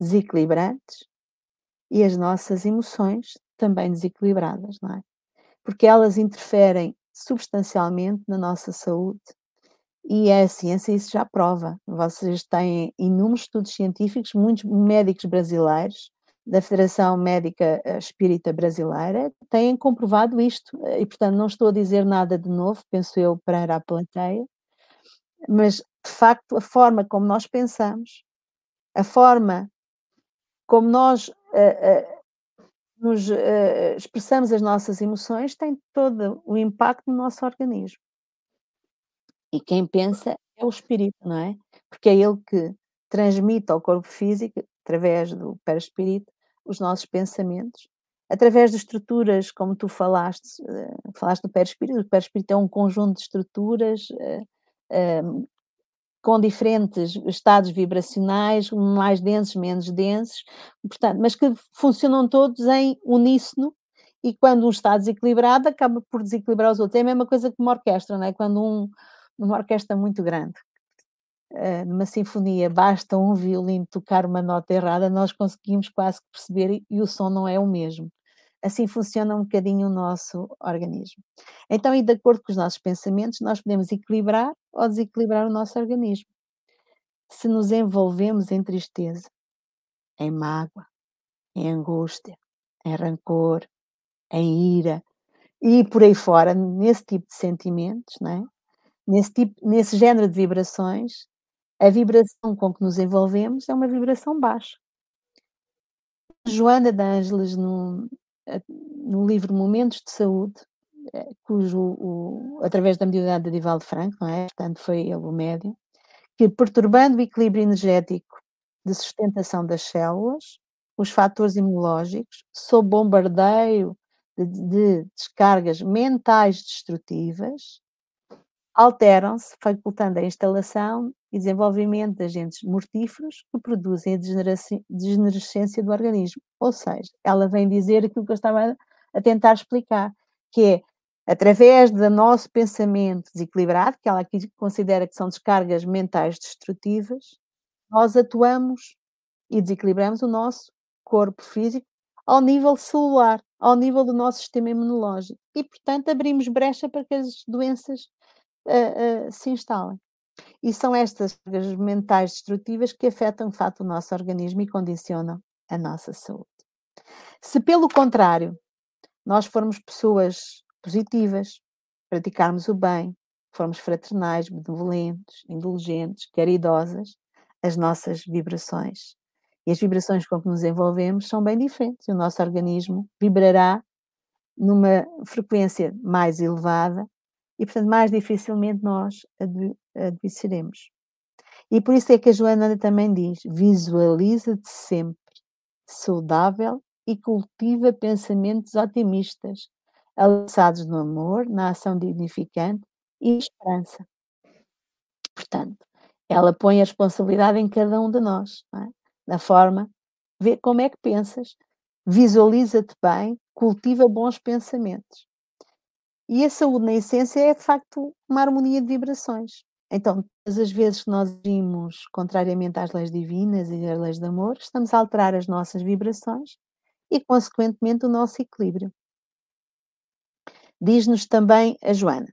desequilibrantes e as nossas emoções também desequilibradas, não é? Porque elas interferem substancialmente na nossa saúde e é a ciência isso já prova. Vocês têm inúmeros estudos científicos, muitos médicos brasileiros da Federação Médica eh, Espírita Brasileira têm comprovado isto, e portanto não estou a dizer nada de novo, penso eu, para a plateia, mas de facto a forma como nós pensamos, a forma como nós uh, uh, nos uh, expressamos as nossas emoções tem todo o impacto no nosso organismo. E quem pensa é o espírito, não é? Porque é ele que transmite ao corpo físico, através do perispírito, os nossos pensamentos, através de estruturas, como tu falaste, uh, falaste do perispírito, o perispírito é um conjunto de estruturas uh, uh, com diferentes estados vibracionais, mais densos, menos densos, portanto, mas que funcionam todos em uníssono e quando um está desequilibrado acaba por desequilibrar os outros. É a mesma coisa que uma orquestra, não é? Quando um, uma orquestra muito grande numa sinfonia basta um violino tocar uma nota errada, nós conseguimos quase perceber e, e o som não é o mesmo. Assim funciona um bocadinho o nosso organismo. Então, e de acordo com os nossos pensamentos, nós podemos equilibrar ou desequilibrar o nosso organismo. Se nos envolvemos em tristeza, em mágoa, em angústia, em rancor, em ira e por aí fora, nesse tipo de sentimentos, não é? nesse, tipo, nesse género de vibrações, a vibração com que nos envolvemos é uma vibração baixa. Joana de Ângeles, no, no livro Momentos de Saúde, eh, cujo, o, através da mediunidade de Divaldo Franco, não é? Portanto, foi ele o médium, que perturbando o equilíbrio energético de sustentação das células, os fatores imunológicos, sob bombardeio de, de descargas mentais destrutivas, alteram-se, facultando a instalação e desenvolvimento de agentes mortíferos que produzem a degenerescência do organismo. Ou seja, ela vem dizer aquilo que eu estava a tentar explicar, que é através do nosso pensamento desequilibrado, que ela aqui considera que são descargas mentais destrutivas, nós atuamos e desequilibramos o nosso corpo físico ao nível celular, ao nível do nosso sistema imunológico. E, portanto, abrimos brecha para que as doenças uh, uh, se instalem. E são estas cargas mentais destrutivas que afetam, de facto, o nosso organismo e condicionam a nossa saúde. Se, pelo contrário, nós formos pessoas positivas, praticarmos o bem, formos fraternais, benevolentes, indulgentes, caridosas, as nossas vibrações e as vibrações com que nos envolvemos são bem diferentes. O nosso organismo vibrará numa frequência mais elevada e, portanto, mais dificilmente nós adoeceremos. E por isso é que a Joana também diz: visualiza-te sempre saudável e cultiva pensamentos otimistas, alçados no amor, na ação dignificante e esperança. Portanto, ela põe a responsabilidade em cada um de nós, é? na forma, vê como é que pensas, visualiza-te bem, cultiva bons pensamentos. E a saúde, na essência, é de facto uma harmonia de vibrações. Então, todas as vezes que nós agimos contrariamente às leis divinas e às leis de amor, estamos a alterar as nossas vibrações e, consequentemente, o nosso equilíbrio. Diz-nos também a Joana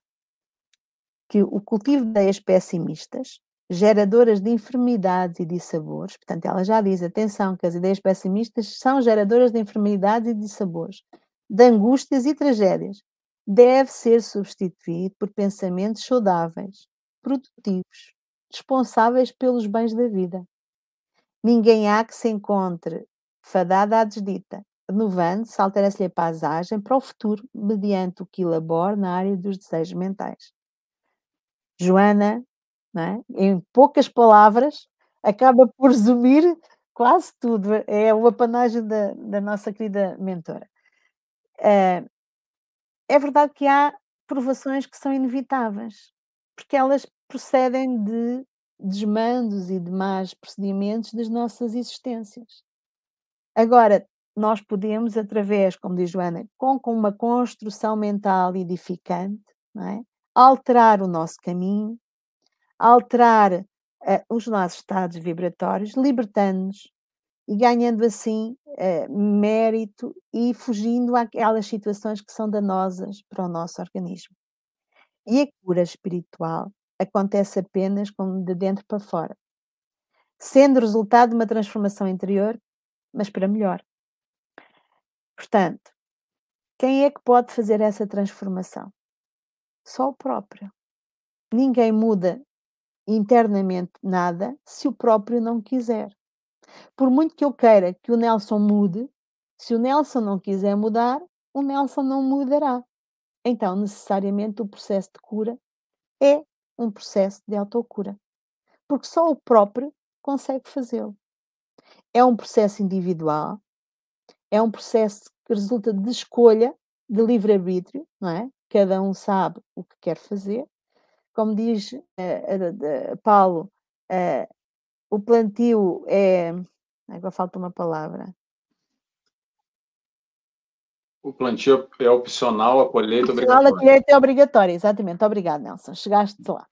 que o cultivo de ideias pessimistas, geradoras de enfermidades e dissabores, portanto, ela já diz: atenção, que as ideias pessimistas são geradoras de enfermidades e dissabores, de angústias e tragédias, deve ser substituído por pensamentos saudáveis, produtivos, responsáveis pelos bens da vida. Ninguém há que se encontre fadada à desdita, renovando-se, altera-se-lhe a paisagem para o futuro, mediante o que elabora na área dos desejos mentais. Joana, é? em poucas palavras, acaba por resumir quase tudo. É o apanagem da, da nossa querida mentora. Uh, é verdade que há provações que são inevitáveis, porque elas procedem de desmandos e de más procedimentos das nossas existências. Agora, nós podemos, através, como diz Joana, com, com uma construção mental edificante, é? alterar o nosso caminho, alterar uh, os nossos estados vibratórios, libertando-nos e ganhando assim uh, mérito e fugindo àquelas situações que são danosas para o nosso organismo. E a cura espiritual acontece apenas de dentro para fora, sendo resultado de uma transformação interior, mas para melhor. Portanto, quem é que pode fazer essa transformação? Só o próprio. Ninguém muda internamente nada se o próprio não quiser. Por muito que eu queira que o Nelson mude, se o Nelson não quiser mudar, o Nelson não mudará. Então, necessariamente, o processo de cura é um processo de autocura. Porque só o próprio consegue fazê-lo. É um processo individual, é um processo que resulta de escolha, de livre-arbítrio, não é? Cada um sabe o que quer fazer. Como diz uh, uh, uh, Paulo, o plantio é. Agora falta uma palavra. O plantio é opcional, a colheita é obrigatória. A colheita é obrigatória, exatamente. Obrigado, Nelson. Chegaste lá.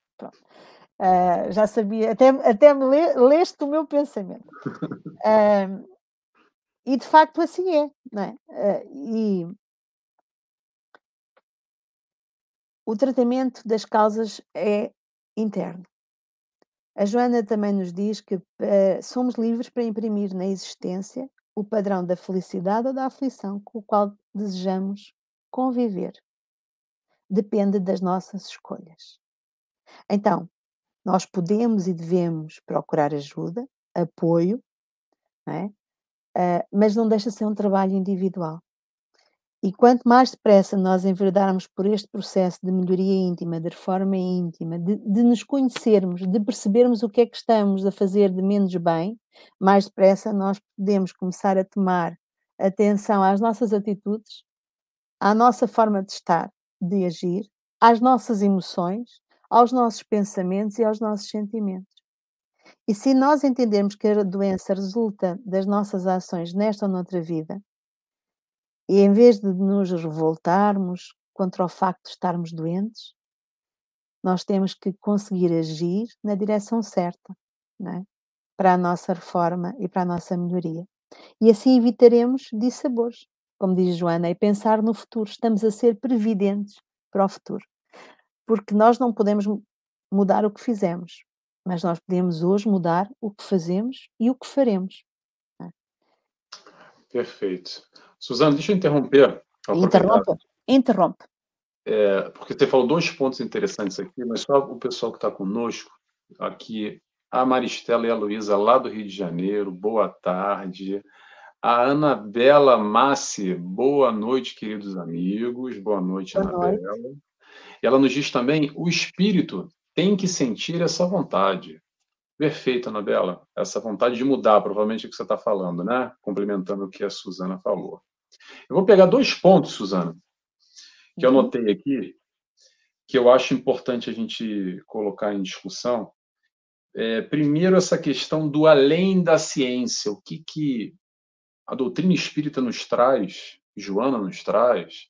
Uh, já sabia, até, até me le, leste o meu pensamento. Uh, e de facto assim é, não é? Uh, e o tratamento das causas é interno. A Joana também nos diz que somos livres para imprimir na existência o padrão da felicidade ou da aflição com o qual desejamos conviver. Depende das nossas escolhas. Então, nós podemos e devemos procurar ajuda, apoio, não é? Uh, mas não deixa de ser um trabalho individual. E quanto mais depressa nós enverdarmos por este processo de melhoria íntima, de reforma íntima, de, de, nos conhecermos, de percebermos o que é que estamos a fazer de menos bem, mais depressa nós podemos começar a tomar atenção às nossas atitudes, à nossa forma de estar, de agir, às nossas emoções, aos nossos pensamentos e aos nossos sentimentos. E se nós entendermos que a doença resulta das nossas ações nesta ou noutra vida, e em vez de nos revoltarmos contra o facto de estarmos doentes, nós temos que conseguir agir na direção certa, é? para a nossa reforma e para a nossa melhoria. E assim evitaremos dissabores, como diz Joana, e pensar no futuro. Estamos a ser previdentes para o futuro. Porque nós não podemos mudar o que fizemos, mas nós podemos hoje mudar o que fazemos e o que faremos. É? Perfeito. Suzana, deixa eu interromper. Interrompa. Interrompe. É, porque você falou dois pontos interessantes aqui, mas só o pessoal que está conosco aqui, a Maristela e a Luísa, lá do Rio de Janeiro, boa tarde. A Anabela Massi, boa noite, queridos amigos. Boa noite, boa Anabela. Noite. E ela nos diz também: o espírito tem que sentir essa vontade. Perfeito, Anabela. Essa vontade de mudar, provavelmente é o que você está falando, né? Complementando o que a Suzana falou. Eu vou pegar dois pontos, Suzana, que eu uhum. anotei aqui, que eu acho importante a gente colocar em discussão. É, primeiro, essa questão do além da ciência. O que, que a doutrina espírita nos traz, Joana nos traz,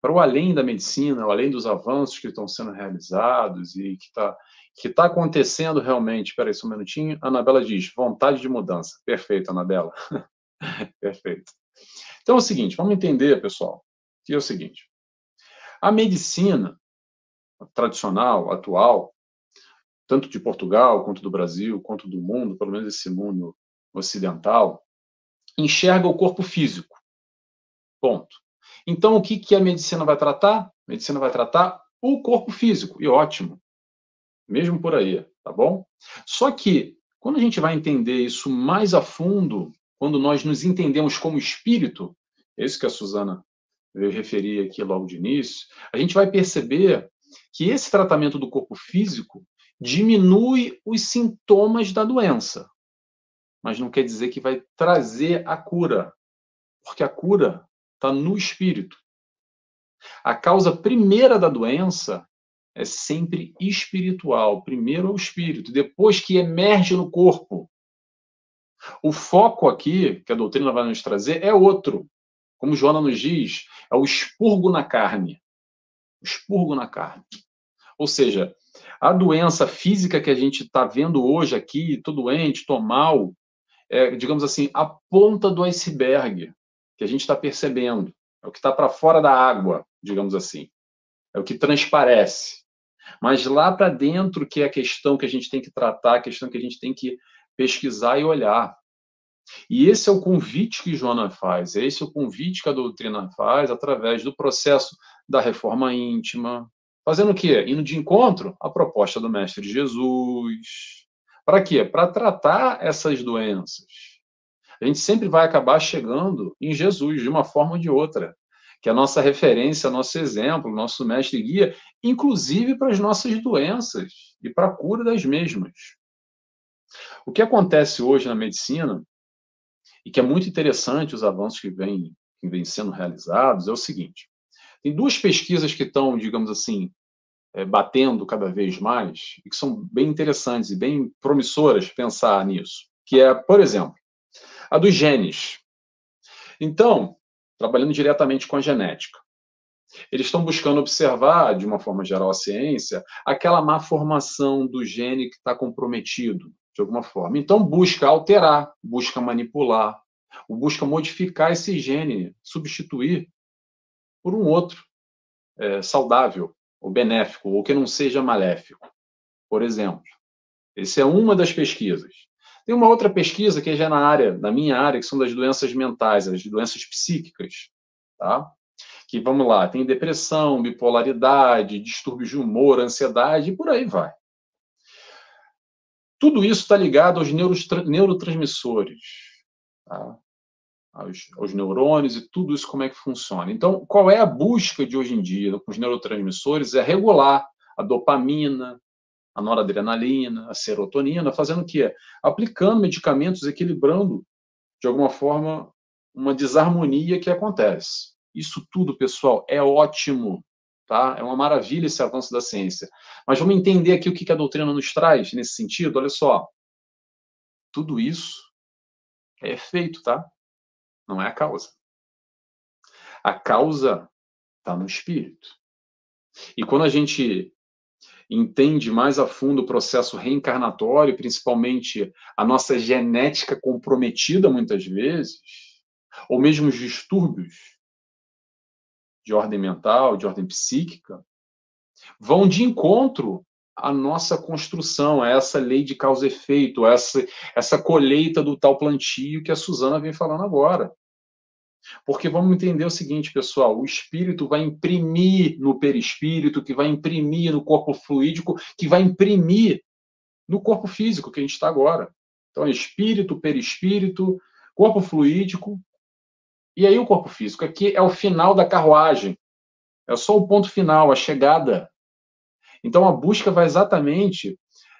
para o além da medicina, o além dos avanços que estão sendo realizados e que está que tá acontecendo realmente. Espera aí só um minutinho. A Anabela diz, vontade de mudança. Perfeito, Anabela. Perfeito. Então é o seguinte, vamos entender, pessoal, que é o seguinte. A medicina tradicional, atual, tanto de Portugal, quanto do Brasil, quanto do mundo, pelo menos esse mundo ocidental, enxerga o corpo físico. Ponto. Então, o que, que a medicina vai tratar? A medicina vai tratar o corpo físico, e ótimo. Mesmo por aí, tá bom? Só que, quando a gente vai entender isso mais a fundo, quando nós nos entendemos como espírito, é isso que a Suzana veio referir aqui logo de início, a gente vai perceber que esse tratamento do corpo físico diminui os sintomas da doença, mas não quer dizer que vai trazer a cura, porque a cura está no espírito. A causa primeira da doença é sempre espiritual. Primeiro é o espírito, depois que emerge no corpo. O foco aqui, que a doutrina vai nos trazer, é outro. Como Joana nos diz, é o expurgo na carne. O expurgo na carne. Ou seja, a doença física que a gente está vendo hoje aqui, estou doente, estou mal, é, digamos assim, a ponta do iceberg que a gente está percebendo. É o que está para fora da água, digamos assim. É o que transparece. Mas lá para dentro que é a questão que a gente tem que tratar, a questão que a gente tem que pesquisar e olhar. E esse é o convite que Joana faz, esse é o convite que a doutrina faz através do processo da reforma íntima, fazendo o quê? Indo de encontro à proposta do Mestre Jesus. Para quê? Para tratar essas doenças. A gente sempre vai acabar chegando em Jesus, de uma forma ou de outra, que é a nossa referência, nosso exemplo, nosso mestre guia, inclusive para as nossas doenças e para a cura das mesmas. O que acontece hoje na medicina, e que é muito interessante os avanços que vêm, que vêm sendo realizados, é o seguinte: tem duas pesquisas que estão, digamos assim, é, batendo cada vez mais, e que são bem interessantes e bem promissoras pensar nisso. Que é, por exemplo, a dos genes. Então, trabalhando diretamente com a genética. Eles estão buscando observar, de uma forma geral, a ciência, aquela má formação do gene que está comprometido, de alguma forma. Então, busca alterar, busca manipular, busca modificar esse gene, substituir por um outro é, saudável, ou benéfico, ou que não seja maléfico, por exemplo. Essa é uma das pesquisas. Tem uma outra pesquisa que é já na área, na minha área, que são das doenças mentais, as doenças psíquicas, tá? Que vamos lá, tem depressão, bipolaridade, distúrbios de humor, ansiedade e por aí vai. Tudo isso está ligado aos neurotransmissores, tá? aos, aos, neurônios e tudo isso como é que funciona. Então, qual é a busca de hoje em dia com os neurotransmissores? É regular a dopamina, a noradrenalina, a serotonina, fazendo o quê? Aplicando medicamentos, equilibrando, de alguma forma, uma desarmonia que acontece. Isso tudo, pessoal, é ótimo, tá? É uma maravilha esse avanço da ciência. Mas vamos entender aqui o que a doutrina nos traz nesse sentido. Olha só, tudo isso é efeito, tá? Não é a causa. A causa está no espírito. E quando a gente entende mais a fundo o processo reencarnatório, principalmente a nossa genética comprometida muitas vezes, ou mesmo os distúrbios de ordem mental, de ordem psíquica, vão de encontro à nossa construção, a essa lei de causa e efeito, essa, essa colheita do tal plantio que a Suzana vem falando agora. Porque vamos entender o seguinte, pessoal: o espírito vai imprimir no perispírito, que vai imprimir no corpo fluídico, que vai imprimir no corpo físico que a gente está agora. Então, espírito, perispírito, corpo fluídico. E aí o corpo físico. Aqui é o final da carruagem. É só o ponto final, a chegada. Então, a busca vai exatamente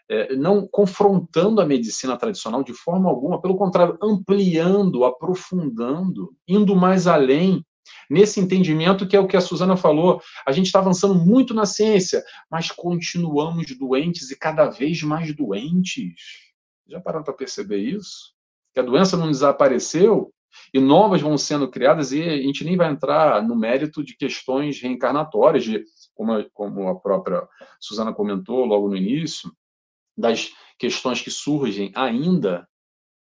é, não confrontando a medicina tradicional de forma alguma, pelo contrário, ampliando, aprofundando, indo mais além, nesse entendimento que é o que a Suzana falou. A gente está avançando muito na ciência, mas continuamos doentes e cada vez mais doentes. Já pararam para perceber isso? Que a doença não desapareceu e novas vão sendo criadas e a gente nem vai entrar no mérito de questões reencarnatórias, de, como, a, como a própria Suzana comentou logo no início, das questões que surgem ainda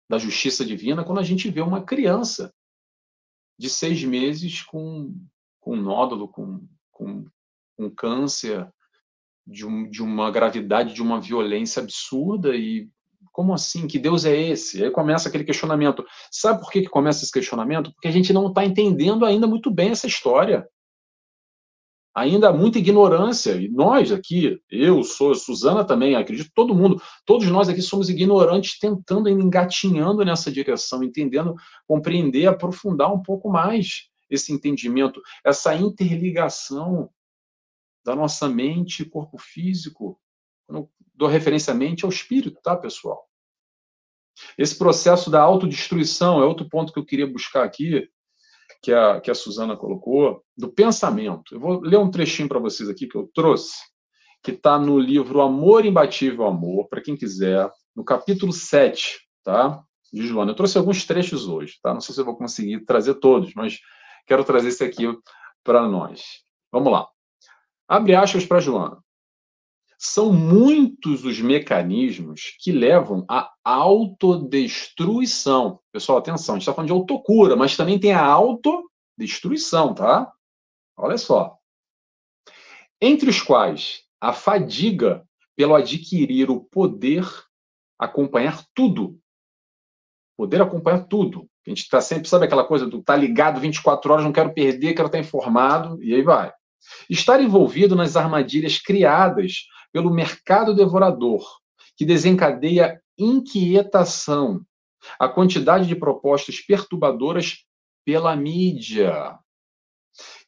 da justiça divina quando a gente vê uma criança de seis meses com, com nódulo, com, com, com câncer, de, um, de uma gravidade, de uma violência absurda e como assim? Que Deus é esse? Aí começa aquele questionamento. Sabe por que, que começa esse questionamento? Porque a gente não está entendendo ainda muito bem essa história ainda há muita ignorância. E nós aqui, eu sou, Suzana também, acredito, todo mundo, todos nós aqui somos ignorantes, tentando, engatinhando nessa direção, entendendo, compreender, aprofundar um pouco mais esse entendimento, essa interligação da nossa mente e corpo físico. Quando dou mente ao espírito, tá, pessoal? Esse processo da autodestruição é outro ponto que eu queria buscar aqui, que a, que a Suzana colocou, do pensamento. Eu vou ler um trechinho para vocês aqui que eu trouxe, que está no livro Amor Imbatível Amor, para quem quiser, no capítulo 7, tá? De Joana. Eu trouxe alguns trechos hoje, tá? Não sei se eu vou conseguir trazer todos, mas quero trazer esse aqui para nós. Vamos lá. Abre aspas para Joana. São muitos os mecanismos que levam à autodestruição. Pessoal, atenção, a gente está falando de autocura, mas também tem a autodestruição, tá? Olha só. Entre os quais a fadiga pelo adquirir o poder acompanhar tudo. Poder acompanhar tudo. A gente está sempre, sabe aquela coisa do tá ligado 24 horas, não quero perder, quero estar informado, e aí vai. Estar envolvido nas armadilhas criadas pelo mercado devorador, que desencadeia inquietação, a quantidade de propostas perturbadoras pela mídia,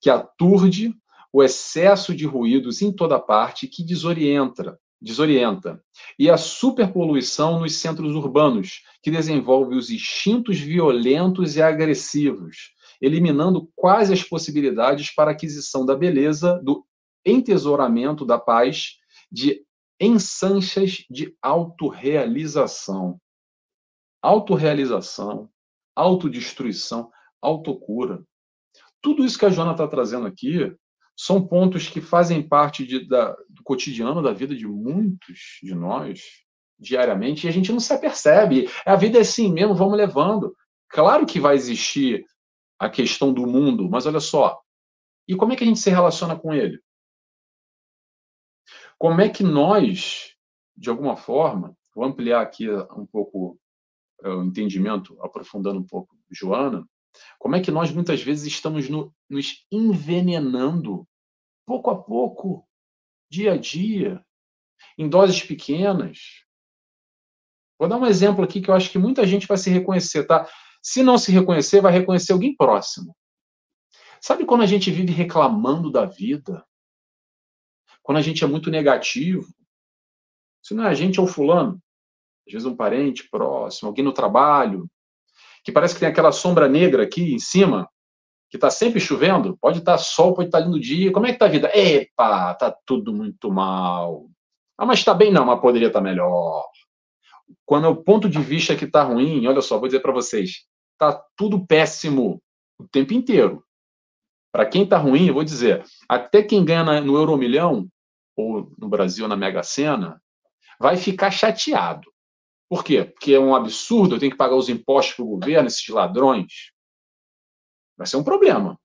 que aturde o excesso de ruídos em toda parte que desorienta, desorienta, e a superpoluição nos centros urbanos, que desenvolve os instintos violentos e agressivos, eliminando quase as possibilidades para aquisição da beleza, do entesouramento da paz de ensanchas de autorrealização. Autorrealização, autodestruição, autocura. Tudo isso que a Joana está trazendo aqui são pontos que fazem parte de, da, do cotidiano da vida de muitos de nós diariamente e a gente não se apercebe. A vida é assim mesmo, vamos levando. Claro que vai existir a questão do mundo, mas olha só. E como é que a gente se relaciona com ele? Como é que nós, de alguma forma, vou ampliar aqui um pouco é, o entendimento, aprofundando um pouco, Joana, como é que nós muitas vezes estamos no, nos envenenando pouco a pouco, dia a dia, em doses pequenas. Vou dar um exemplo aqui que eu acho que muita gente vai se reconhecer, tá? Se não se reconhecer, vai reconhecer alguém próximo. Sabe quando a gente vive reclamando da vida? Quando a gente é muito negativo? Se não é a gente, é o fulano. Às vezes um parente próximo, alguém no trabalho, que parece que tem aquela sombra negra aqui em cima, que está sempre chovendo, pode estar tá sol, pode estar tá lindo dia. Como é que está a vida? Epa, tá tudo muito mal. Ah, mas está bem não, mas poderia estar tá melhor. Quando é o ponto de vista que está ruim, olha só, vou dizer para vocês, está tudo péssimo o tempo inteiro. Para quem está ruim, eu vou dizer, até quem ganha no Euromilhão, ou no Brasil na Mega Sena, vai ficar chateado. Por quê? Porque é um absurdo, eu tenho que pagar os impostos para o governo, esses ladrões. Vai ser um problema.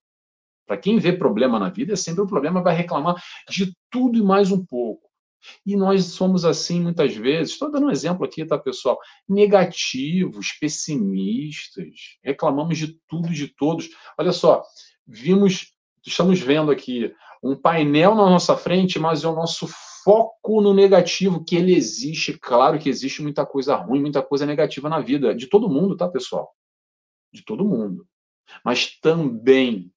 Para quem vê problema na vida, é sempre um problema, vai reclamar de tudo e mais um pouco. E nós somos assim muitas vezes, estou dando um exemplo aqui, tá, pessoal? Negativos, pessimistas, reclamamos de tudo e de todos. Olha só, vimos, estamos vendo aqui um painel na nossa frente, mas é o nosso foco no negativo, que ele existe. Claro que existe muita coisa ruim, muita coisa negativa na vida, de todo mundo, tá, pessoal? De todo mundo. Mas também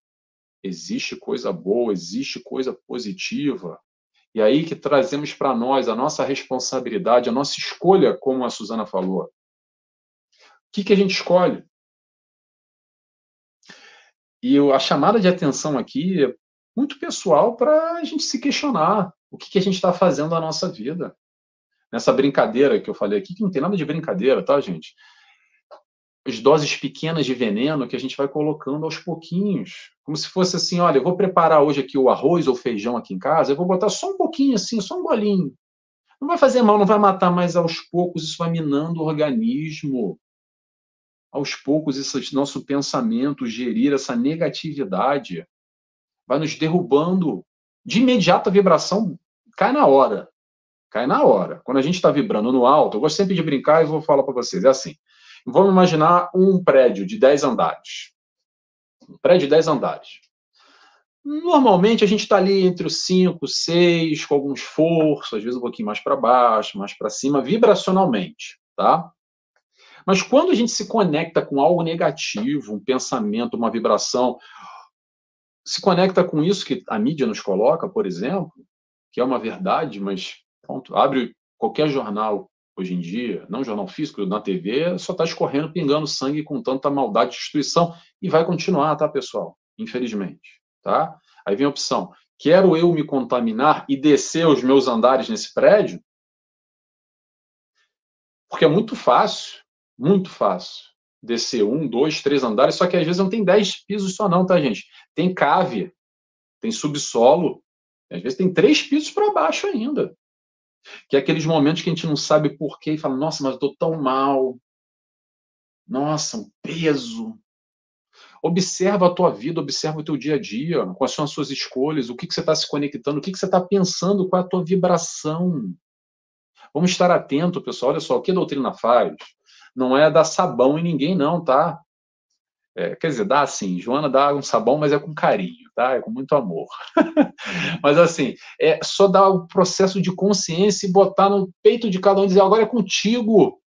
existe coisa boa, existe coisa positiva. E aí que trazemos para nós a nossa responsabilidade, a nossa escolha, como a Suzana falou. O que, que a gente escolhe? E a chamada de atenção aqui é muito pessoal para a gente se questionar o que, que a gente está fazendo na nossa vida. Nessa brincadeira que eu falei aqui, que não tem nada de brincadeira, tá, gente? As doses pequenas de veneno que a gente vai colocando aos pouquinhos. Como se fosse assim: olha, eu vou preparar hoje aqui o arroz ou feijão aqui em casa, eu vou botar só um pouquinho assim, só um golinho. Não vai fazer mal, não vai matar, mas aos poucos isso vai minando o organismo. Aos poucos, esse nosso pensamento, gerir essa negatividade, vai nos derrubando. De imediato a vibração cai na hora. Cai na hora. Quando a gente está vibrando no alto, eu gosto sempre de brincar e vou falar para vocês. É assim. Vamos imaginar um prédio de 10 andares. Um prédio de 10 andares. Normalmente a gente está ali entre os 5, 6, com algum esforço, às vezes um pouquinho mais para baixo, mais para cima, vibracionalmente, tá? Mas quando a gente se conecta com algo negativo, um pensamento, uma vibração, se conecta com isso que a mídia nos coloca, por exemplo, que é uma verdade, mas pronto, abre qualquer jornal hoje em dia, não jornal físico, na TV, só está escorrendo, pingando sangue com tanta maldade e destruição, e vai continuar, tá, pessoal? Infelizmente, tá? Aí vem a opção, quero eu me contaminar e descer os meus andares nesse prédio? Porque é muito fácil, muito fácil, descer um, dois, três andares, só que às vezes não tem dez pisos só não, tá, gente? Tem cave, tem subsolo, às vezes tem três pisos para baixo ainda. Que é aqueles momentos que a gente não sabe porquê e fala, nossa, mas eu estou tão mal. Nossa, um peso. Observa a tua vida, observa o teu dia a dia, quais são as suas escolhas, o que, que você está se conectando, o que, que você está pensando, qual é a tua vibração. Vamos estar atento, pessoal. Olha só, o que a doutrina faz? Não é dar sabão em ninguém, não, tá? É, quer dizer, dá assim, Joana dá um sabão, mas é com carinho, tá? É com muito amor. mas assim, é só dar o processo de consciência e botar no peito de cada um e dizer, agora é contigo.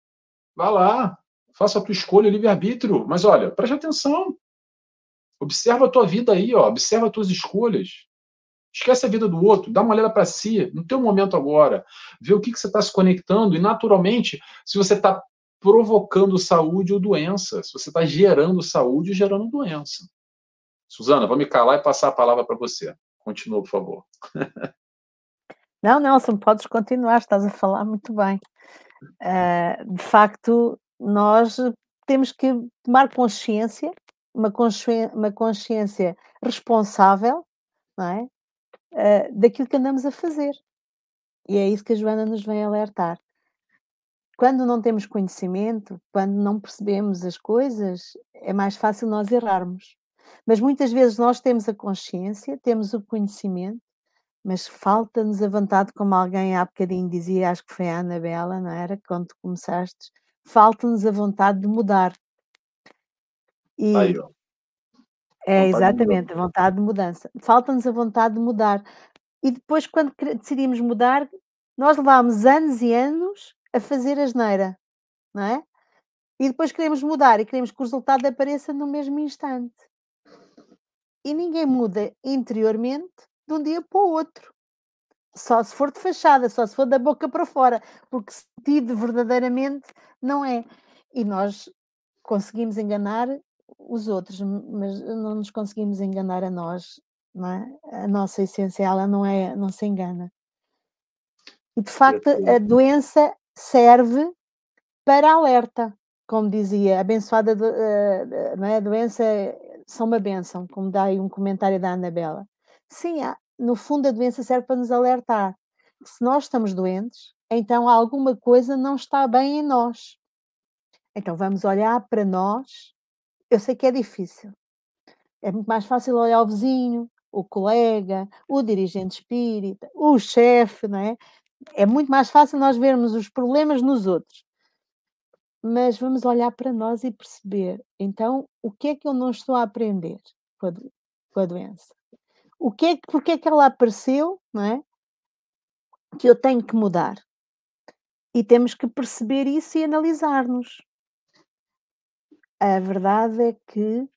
Vá lá, faça a tua escolha, livre-arbítrio. Mas olha, preste atenção. Observa a tua vida aí, ó. Observa as tuas escolhas. Esquece a vida do outro, dá uma olhada para si, no teu momento agora. Vê o que, que você está se conectando e, naturalmente, se você está provocando saúde ou doença, se você está gerando saúde ou gerando doença. Suzana, vou me calar e passar a palavra para você. Continua, por favor. Não, Nelson, podes continuar, estás a falar muito bem. Uh, de facto, nós temos que tomar consciência, uma consciência, uma consciência responsável, não é? Uh, daquilo que andamos a fazer. E é isso que a Joana nos vem alertar. Quando não temos conhecimento, quando não percebemos as coisas, é mais fácil nós errarmos. Mas muitas vezes nós temos a consciência, temos o conhecimento, mas falta-nos a vontade, como alguém há bocadinho dizia, acho que foi a Anabela, não era? Quando tu começaste, falta-nos a vontade de mudar. E ó. É, exatamente, a vontade de mudança. Falta-nos a vontade de mudar. E depois, quando decidimos mudar, nós levámos anos e anos a fazer a geneira, não é? E depois queremos mudar e queremos que o resultado apareça no mesmo instante. E ninguém muda interiormente de um dia para o outro. Só se for de fachada, só se for da boca para fora, porque sentido verdadeiramente não é. E nós conseguimos enganar os outros, mas não nos conseguimos enganar a nós, não é? A nossa essência, ela não é, não se engana. E de facto, a doença serve para alerta, como dizia, abençoada uh, não é? doença são uma benção, como dá aí um comentário da Anabela. Sim, no fundo a doença serve para nos alertar. Se nós estamos doentes, então alguma coisa não está bem em nós. Então vamos olhar para nós eu sei que é difícil. É muito mais fácil olhar o vizinho, o colega, o dirigente espírita, o chefe, não é? É muito mais fácil nós vermos os problemas nos outros. Mas vamos olhar para nós e perceber, então, o que é que eu não estou a aprender com a, com a doença? O que é, porque é que ela apareceu, não é? Que eu tenho que mudar. E temos que perceber isso e analisar-nos. A verdade é que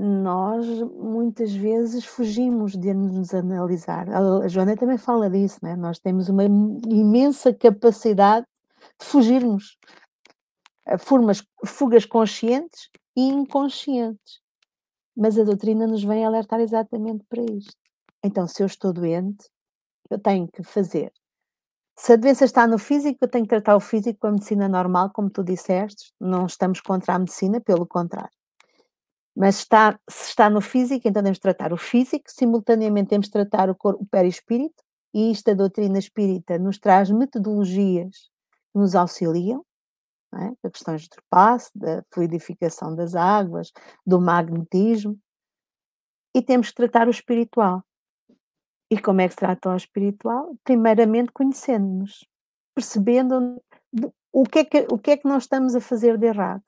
nós muitas vezes fugimos de nos analisar. A Joana também fala disso, né? nós temos uma imensa capacidade de fugirmos. Formas, fugas conscientes e inconscientes. Mas a doutrina nos vem alertar exatamente para isto. Então, se eu estou doente, eu tenho que fazer se a doença está no físico, eu tenho que tratar o físico com a medicina normal, como tu disseste. Não estamos contra a medicina, pelo contrário. Mas está, se está no físico, então temos de tratar o físico, simultaneamente temos de tratar o, corpo, o perispírito, e isto a doutrina espírita nos traz metodologias que nos auxiliam, é? a questões do passe, da fluidificação das águas, do magnetismo, e temos que tratar o espiritual. E como é que se trata o espiritual? Primeiramente conhecendo-nos, percebendo o que, é que, o que é que nós estamos a fazer de errado.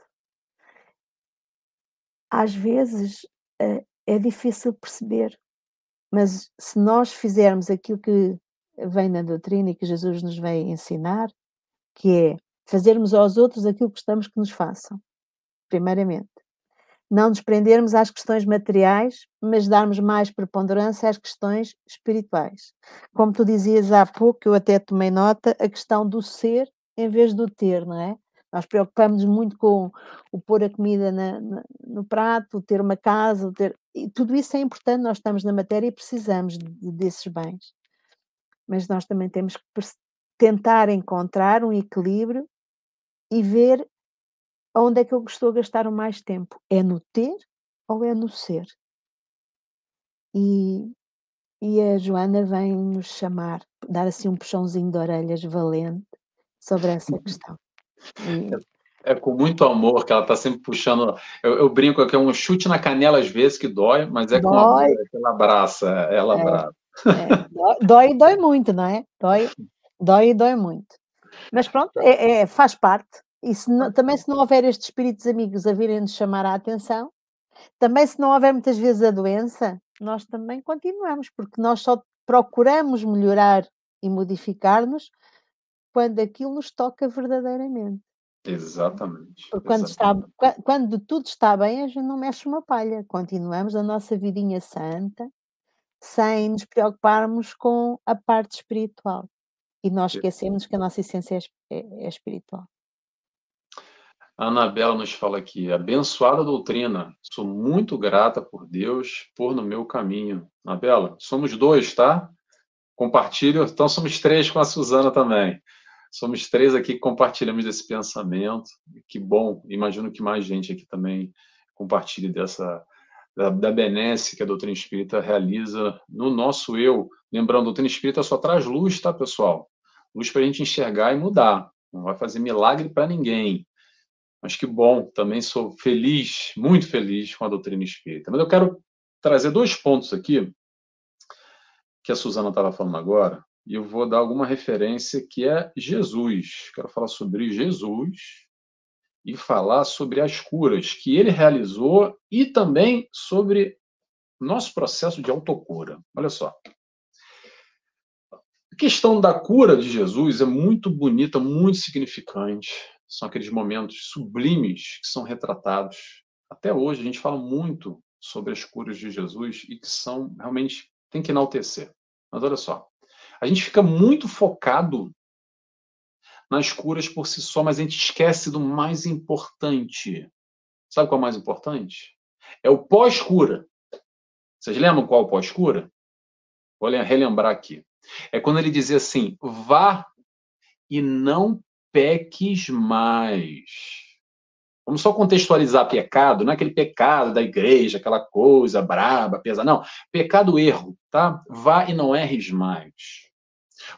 Às vezes é, é difícil perceber, mas se nós fizermos aquilo que vem na doutrina e que Jesus nos vem ensinar, que é fazermos aos outros aquilo que estamos que nos façam, primeiramente não nos prendermos às questões materiais, mas darmos mais preponderância às questões espirituais. Como tu dizias há pouco, eu até tomei nota, a questão do ser em vez do ter, não é? Nós preocupamos muito com o pôr a comida na, na, no prato, ter uma casa, ter... E tudo isso é importante, nós estamos na matéria e precisamos de, desses bens. Mas nós também temos que tentar encontrar um equilíbrio e ver Onde é que eu estou a gastar o mais tempo? É no ter ou é no ser? E, e a Joana vem nos chamar, dar assim um puxãozinho de orelhas valente sobre essa questão. E... É, é, com muito amor que ela está sempre puxando. Eu, eu, brinco que é um chute na canela às vezes que dói, mas é dói. com amor que ela abraça, ela é, abraça. É, dói, dói muito, não é? Dói, dói e dói muito. Mas pronto, é, é, faz parte. E se não, também se não houver estes espíritos amigos a virem-nos chamar a atenção, também se não houver muitas vezes a doença, nós também continuamos, porque nós só procuramos melhorar e modificar-nos quando aquilo nos toca verdadeiramente. Exatamente. Porque quando, exatamente. Está, quando tudo está bem, a gente não mexe uma palha. Continuamos a nossa vidinha santa, sem nos preocuparmos com a parte espiritual. E nós esquecemos que a nossa essência é, é, é espiritual. A Anabela nos fala aqui, abençoada doutrina, sou muito grata por Deus por no meu caminho. Anabela, somos dois, tá? Compartilho, então somos três com a Suzana também. Somos três aqui que compartilhamos desse pensamento. Que bom, imagino que mais gente aqui também compartilhe dessa da, da benesse que a doutrina espírita realiza no nosso eu. Lembrando, a doutrina espírita só traz luz, tá, pessoal? Luz para a gente enxergar e mudar. Não vai fazer milagre para ninguém mas que bom, também sou feliz, muito feliz com a doutrina espírita. Mas eu quero trazer dois pontos aqui que a Suzana estava falando agora, e eu vou dar alguma referência que é Jesus. Quero falar sobre Jesus e falar sobre as curas que ele realizou e também sobre nosso processo de autocura. Olha só. A questão da cura de Jesus é muito bonita, muito significante. São aqueles momentos sublimes que são retratados. Até hoje a gente fala muito sobre as curas de Jesus e que são realmente tem que enaltecer. Mas olha só, a gente fica muito focado nas curas por si só, mas a gente esquece do mais importante. Sabe qual é o mais importante? É o pós-cura. Vocês lembram qual é o pós-cura? Vou relembrar aqui. É quando ele dizia assim: vá e não peques mais. Vamos só contextualizar pecado, não é aquele pecado da igreja, aquela coisa braba, pesada. Não, pecado erro, tá? Vá e não erres mais.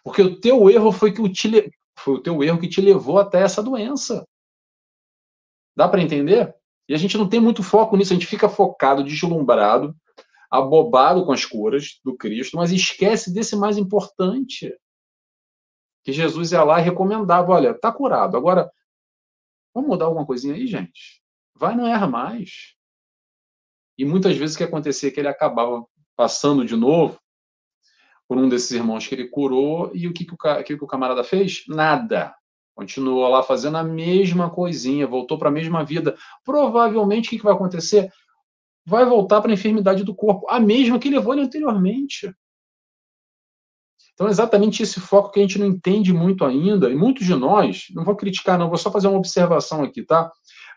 Porque o teu erro foi que o te, foi o teu erro que te levou até essa doença. Dá para entender? E a gente não tem muito foco nisso, a gente fica focado, deslumbrado, abobado com as curas do Cristo, mas esquece desse mais importante. Que Jesus ia lá e recomendava: olha, tá curado. Agora, vamos mudar alguma coisinha aí, gente? Vai, não erra mais. E muitas vezes o que acontecia é que ele acabava passando de novo por um desses irmãos que ele curou, e o que, que, o, que, que o camarada fez? Nada. Continuou lá fazendo a mesma coisinha, voltou para a mesma vida. Provavelmente, o que, que vai acontecer? Vai voltar para a enfermidade do corpo, a mesma que levou ele anteriormente. Então, exatamente esse foco que a gente não entende muito ainda, e muitos de nós, não vou criticar, não, vou só fazer uma observação aqui, tá?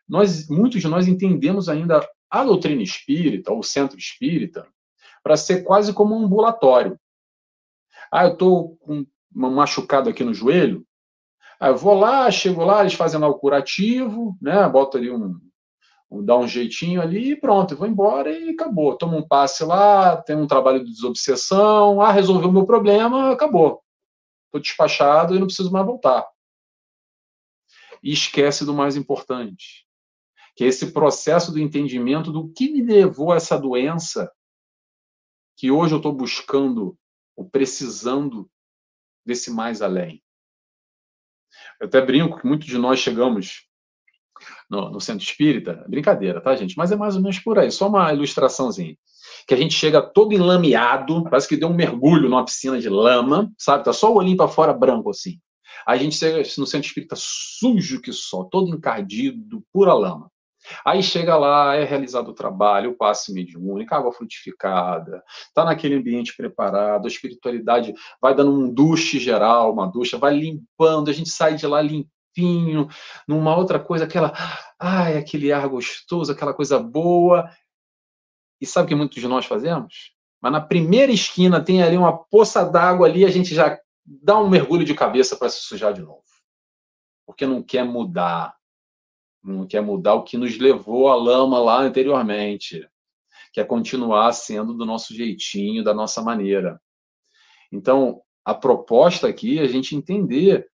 Nós, muitos de nós entendemos ainda a doutrina espírita, ou o centro espírita, para ser quase como um ambulatório. Ah, eu estou com uma machucado aqui no joelho. Ah, eu vou lá, chego lá, eles fazem lá o curativo, né? Boto ali um, um dá um jeitinho ali e pronto, eu vou embora e acabou. Tomo um passe lá, tem um trabalho de desobsessão, ah, resolveu o meu problema, acabou. Estou despachado e não preciso mais voltar. E esquece do mais importante, que é esse processo do entendimento do que me levou a essa doença, que hoje eu estou buscando ou precisando desse mais além. Eu até brinco que muitos de nós chegamos no, no, centro espírita, brincadeira, tá, gente? Mas é mais ou menos por aí, só uma ilustraçãozinha. Que a gente chega todo enlameado, parece que deu um mergulho numa piscina de lama, sabe? Tá só o olhinho para fora branco assim. A gente chega no centro espírita sujo que só, todo encardido, pura lama. Aí chega lá, é realizado o trabalho, o passe mediúnico, água frutificada, está naquele ambiente preparado, a espiritualidade vai dando um duche geral, uma ducha, vai limpando, a gente sai de lá limpinho, numa outra coisa, aquela, ai, aquele ar gostoso, aquela coisa boa. E sabe o que muitos de nós fazemos? Mas na primeira esquina tem ali uma poça d'água ali, a gente já dá um mergulho de cabeça para se sujar de novo. Porque não quer mudar, não quer mudar o que nos levou à lama lá anteriormente, quer continuar sendo do nosso jeitinho, da nossa maneira. Então, a proposta aqui é a gente entender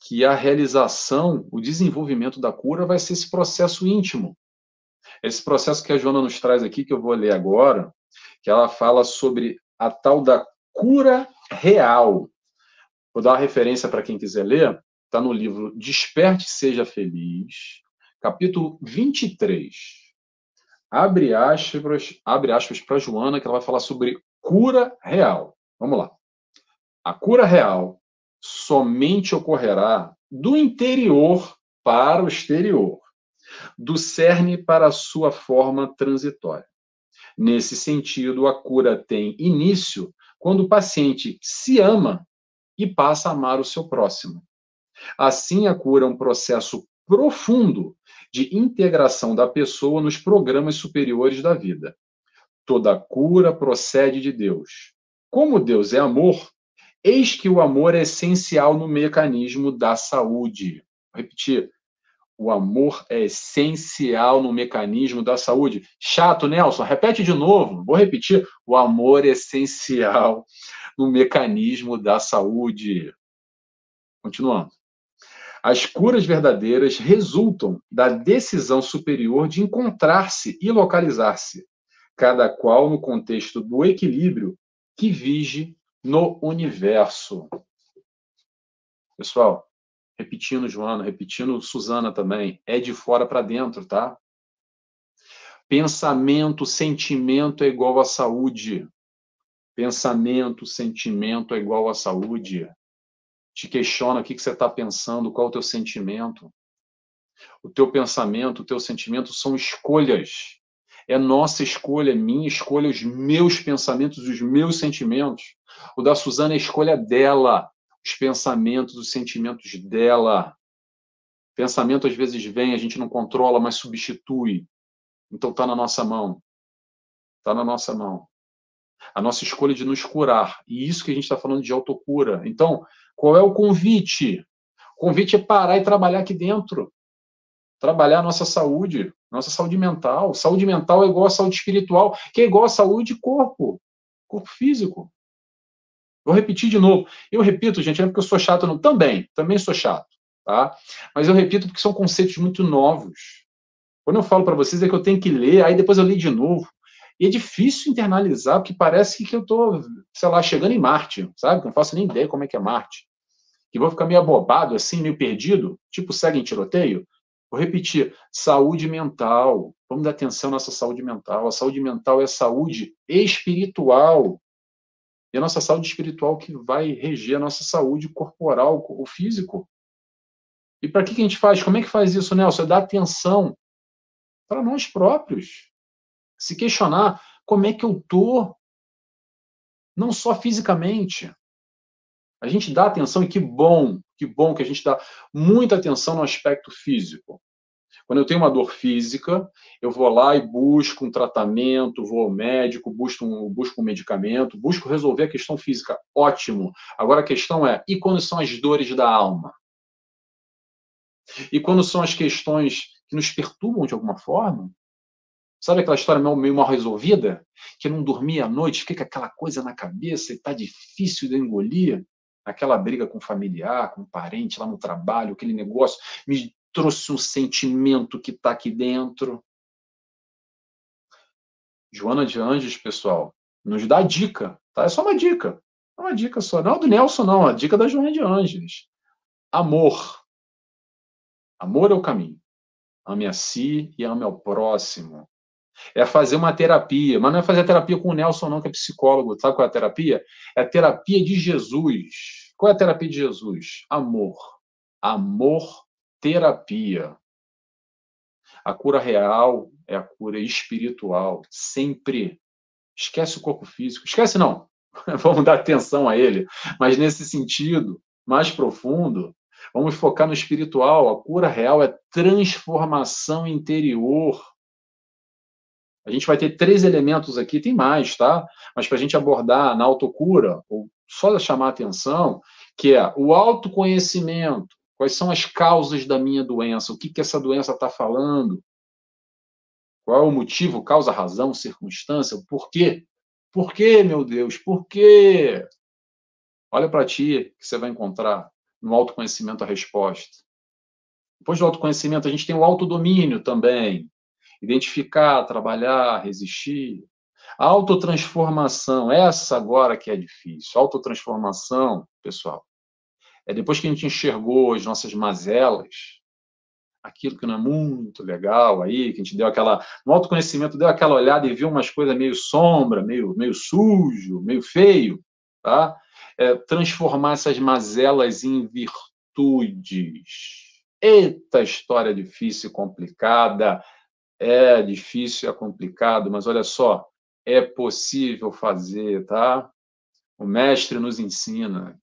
que a realização, o desenvolvimento da cura vai ser esse processo íntimo. Esse processo que a Joana nos traz aqui, que eu vou ler agora, que ela fala sobre a tal da cura real. Vou dar uma referência para quem quiser ler, está no livro Desperte Seja Feliz, capítulo 23. Abre aspas, abre aspas para Joana, que ela vai falar sobre cura real. Vamos lá. A cura real somente ocorrerá do interior para o exterior, do cerne para a sua forma transitória. Nesse sentido, a cura tem início quando o paciente se ama e passa a amar o seu próximo. Assim, a cura é um processo profundo de integração da pessoa nos programas superiores da vida. Toda cura procede de Deus. Como Deus é amor, eis que o amor é essencial no mecanismo da saúde. Vou repetir. O amor é essencial no mecanismo da saúde. Chato, Nelson, repete de novo. Vou repetir. O amor é essencial no mecanismo da saúde. Continuando. As curas verdadeiras resultam da decisão superior de encontrar-se e localizar-se, cada qual no contexto do equilíbrio que vige no universo. Pessoal, Repetindo, Joana, repetindo, Suzana também. É de fora para dentro, tá? Pensamento, sentimento é igual a saúde. Pensamento, sentimento é igual a saúde. Te questiona o que, que você está pensando, qual é o teu sentimento. O teu pensamento, o teu sentimento são escolhas. É nossa escolha, é minha escolha, os meus pensamentos, os meus sentimentos. O da Suzana é a escolha dela, os pensamentos, os sentimentos dela. Pensamento às vezes vem, a gente não controla, mas substitui. Então está na nossa mão. Está na nossa mão. A nossa escolha de nos curar. E isso que a gente está falando de autocura. Então, qual é o convite? O convite é parar e trabalhar aqui dentro trabalhar a nossa saúde, nossa saúde mental. Saúde mental é igual a saúde espiritual, que é igual a saúde corpo, corpo físico. Vou repetir de novo. Eu repito, gente, não é porque eu sou chato, não. Também, também sou chato, tá? Mas eu repito porque são conceitos muito novos. Quando eu falo para vocês é que eu tenho que ler, aí depois eu leio de novo. E é difícil internalizar, porque parece que eu estou, sei lá, chegando em Marte, sabe? Não faço nem ideia como é que é Marte. Que vou ficar meio abobado, assim, meio perdido, tipo segue em tiroteio. Vou repetir: saúde mental. Vamos dar atenção à nossa saúde mental. A saúde mental é saúde espiritual. E a nossa saúde espiritual que vai reger a nossa saúde corporal, o físico. E para que, que a gente faz? Como é que faz isso, Nelson? É dar atenção para nós próprios. Se questionar como é que eu estou, não só fisicamente. A gente dá atenção e que bom que bom que a gente dá muita atenção no aspecto físico. Quando eu tenho uma dor física, eu vou lá e busco um tratamento, vou ao médico, busco um, busco um medicamento, busco resolver a questão física. Ótimo. Agora a questão é: e quando são as dores da alma? E quando são as questões que nos perturbam de alguma forma? Sabe aquela história meio mal resolvida? Que não dormia à noite, fica aquela coisa na cabeça e está difícil de engolir? aquela briga com familiar, com parente lá no trabalho, aquele negócio, me trouxe um sentimento que está aqui dentro. Joana de Anjos, pessoal, nos dá dica, tá? É só uma dica. É uma dica só. Não é do Nelson, não. A dica da Joana de Anjos. Amor. Amor é o caminho. Ame a si e ame ao próximo. É fazer uma terapia, mas não é fazer terapia com o Nelson, não, que é psicólogo. Sabe qual é a terapia? É a terapia de Jesus. Qual é a terapia de Jesus? Amor. Amor, terapia. A cura real é a cura espiritual. Sempre. Esquece o corpo físico. Esquece, não. Vamos dar atenção a ele. Mas nesse sentido mais profundo, vamos focar no espiritual. A cura real é transformação interior a gente vai ter três elementos aqui, tem mais, tá? Mas para a gente abordar na autocura, ou só chamar atenção, que é o autoconhecimento. Quais são as causas da minha doença? O que, que essa doença está falando? Qual é o motivo, causa, razão, circunstância? Por quê? Por quê, meu Deus? Por quê? Olha para ti que você vai encontrar no autoconhecimento a resposta. Depois do autoconhecimento, a gente tem o autodomínio também identificar, trabalhar, resistir. A autotransformação, essa agora que é difícil. A autotransformação, pessoal, é depois que a gente enxergou as nossas mazelas, aquilo que não é muito legal aí, que a gente deu aquela, no autoconhecimento deu aquela olhada e viu umas coisas meio sombra, meio, meio sujo, meio feio, tá? É, transformar essas mazelas em virtudes. Eita história difícil e complicada. É difícil, é complicado, mas olha só, é possível fazer, tá? O mestre nos ensina.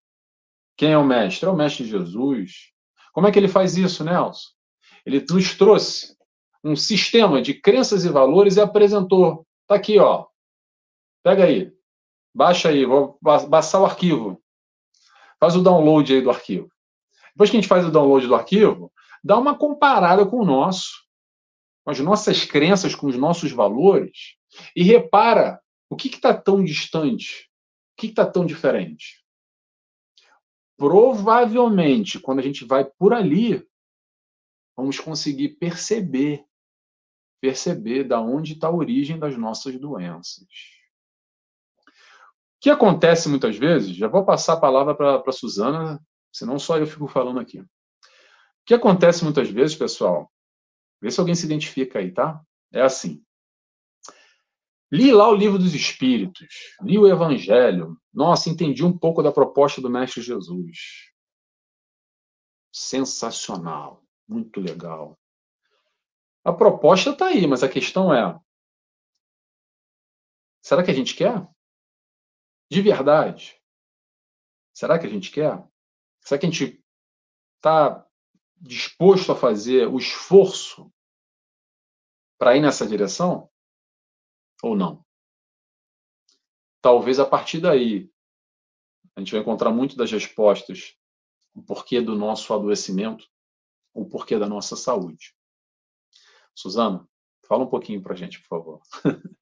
Quem é o mestre? É o mestre Jesus. Como é que ele faz isso, Nelson? Ele nos trouxe um sistema de crenças e valores e apresentou. Tá aqui, ó. Pega aí. Baixa aí, vou passar o arquivo. Faz o download aí do arquivo. Depois que a gente faz o download do arquivo, dá uma comparada com o nosso com as nossas crenças, com os nossos valores, e repara o que está tão distante, o que está tão diferente. Provavelmente, quando a gente vai por ali, vamos conseguir perceber, perceber da onde está a origem das nossas doenças. O que acontece muitas vezes, já vou passar a palavra para a Suzana, senão só eu fico falando aqui. que acontece muitas vezes, pessoal, vê se alguém se identifica aí, tá? É assim. Li lá o livro dos Espíritos, li o Evangelho. Nossa, entendi um pouco da proposta do Mestre Jesus. Sensacional, muito legal. A proposta está aí, mas a questão é: será que a gente quer? De verdade? Será que a gente quer? Será que a gente está disposto a fazer o esforço para ir nessa direção? Ou não? Talvez a partir daí a gente vai encontrar muito das respostas, o porquê do nosso adoecimento, o porquê da nossa saúde. Suzana, fala um pouquinho para a gente, por favor.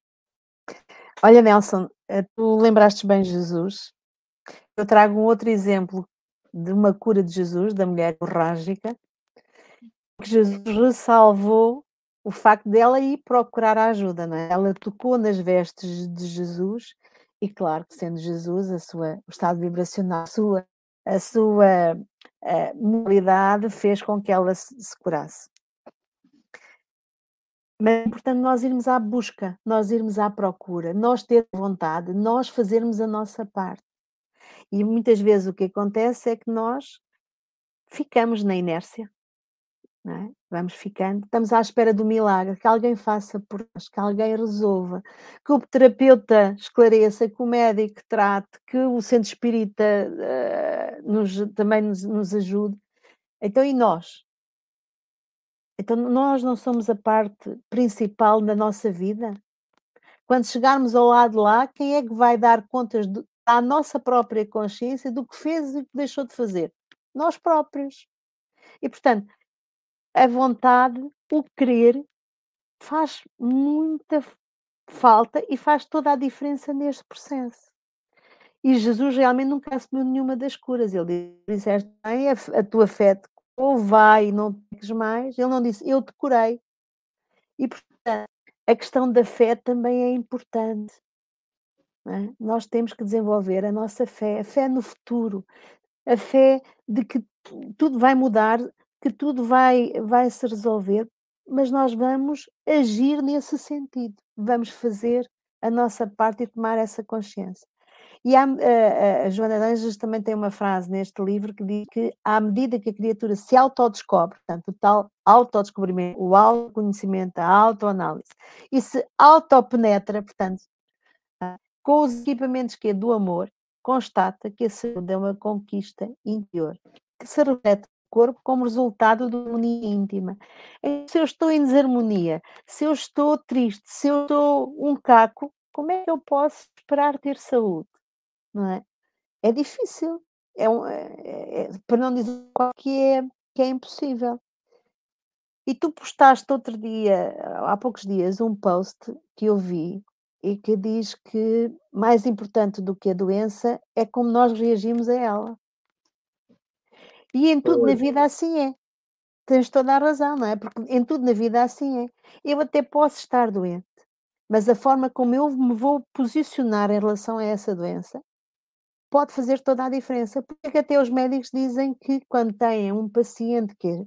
Olha, Nelson, eh, tu lembraste bem Jesus. Eu trago um outro exemplo de uma cura de Jesus, da mulher hemorrágica, que Jesus ressalvou o facto dela ir procurar ajuda, não é? Ela tocou nas vestes de Jesus e, claro, que sendo Jesus, a sua, o estado vibracional, a sua, a sua a mobilidade fez com que ela se, se curasse. Mas importante nós irmos à busca, nós irmos à procura, nós ter vontade, nós fazermos a nossa parte. E muitas vezes o que acontece é que nós ficamos na inércia, é? Vamos ficando, estamos à espera do milagre, que alguém faça por nós, que alguém resolva, que o terapeuta esclareça, que o médico trate, que o centro espírita uh, nos, também nos, nos ajude. Então, e nós? Então, nós não somos a parte principal da nossa vida? Quando chegarmos ao lado lá, quem é que vai dar contas do, à nossa própria consciência do que fez e do que deixou de fazer? Nós próprios. E, portanto, a vontade, o querer, faz muita falta e faz toda a diferença neste processo. E Jesus realmente nunca assumiu nenhuma das curas. Ele disse: bem, a, tua fé te ou vai e não peques mais. Ele não disse: Eu te curei. E, portanto, a questão da fé também é importante. É? Nós temos que desenvolver a nossa fé, a fé no futuro, a fé de que tudo vai mudar que tudo vai, vai se resolver, mas nós vamos agir nesse sentido, vamos fazer a nossa parte e tomar essa consciência. E há, a, a, Joana de Anjos também tem uma frase neste livro que diz que à medida que a criatura se autodescobre, portanto, o tal autodescobrimento, o autoconhecimento, a autoanálise, e se autopenetra, portanto, com os equipamentos que é do amor, constata que a saúde é uma conquista interior, que se reflete corpo como resultado de uma harmonia íntima. Se eu estou em desarmonia, se eu estou triste, se eu estou um caco, como é que eu posso esperar ter saúde? Não é? É difícil. É, um, é, é para não dizer que é, que é impossível. E tu postaste outro dia, há poucos dias, um post que eu vi e que diz que mais importante do que a doença é como nós reagimos a ela. E em tudo na vida assim é. Tens toda a razão, não é? Porque em tudo na vida assim é. Eu até posso estar doente, mas a forma como eu me vou posicionar em relação a essa doença pode fazer toda a diferença. Porque até os médicos dizem que quando têm um paciente que é,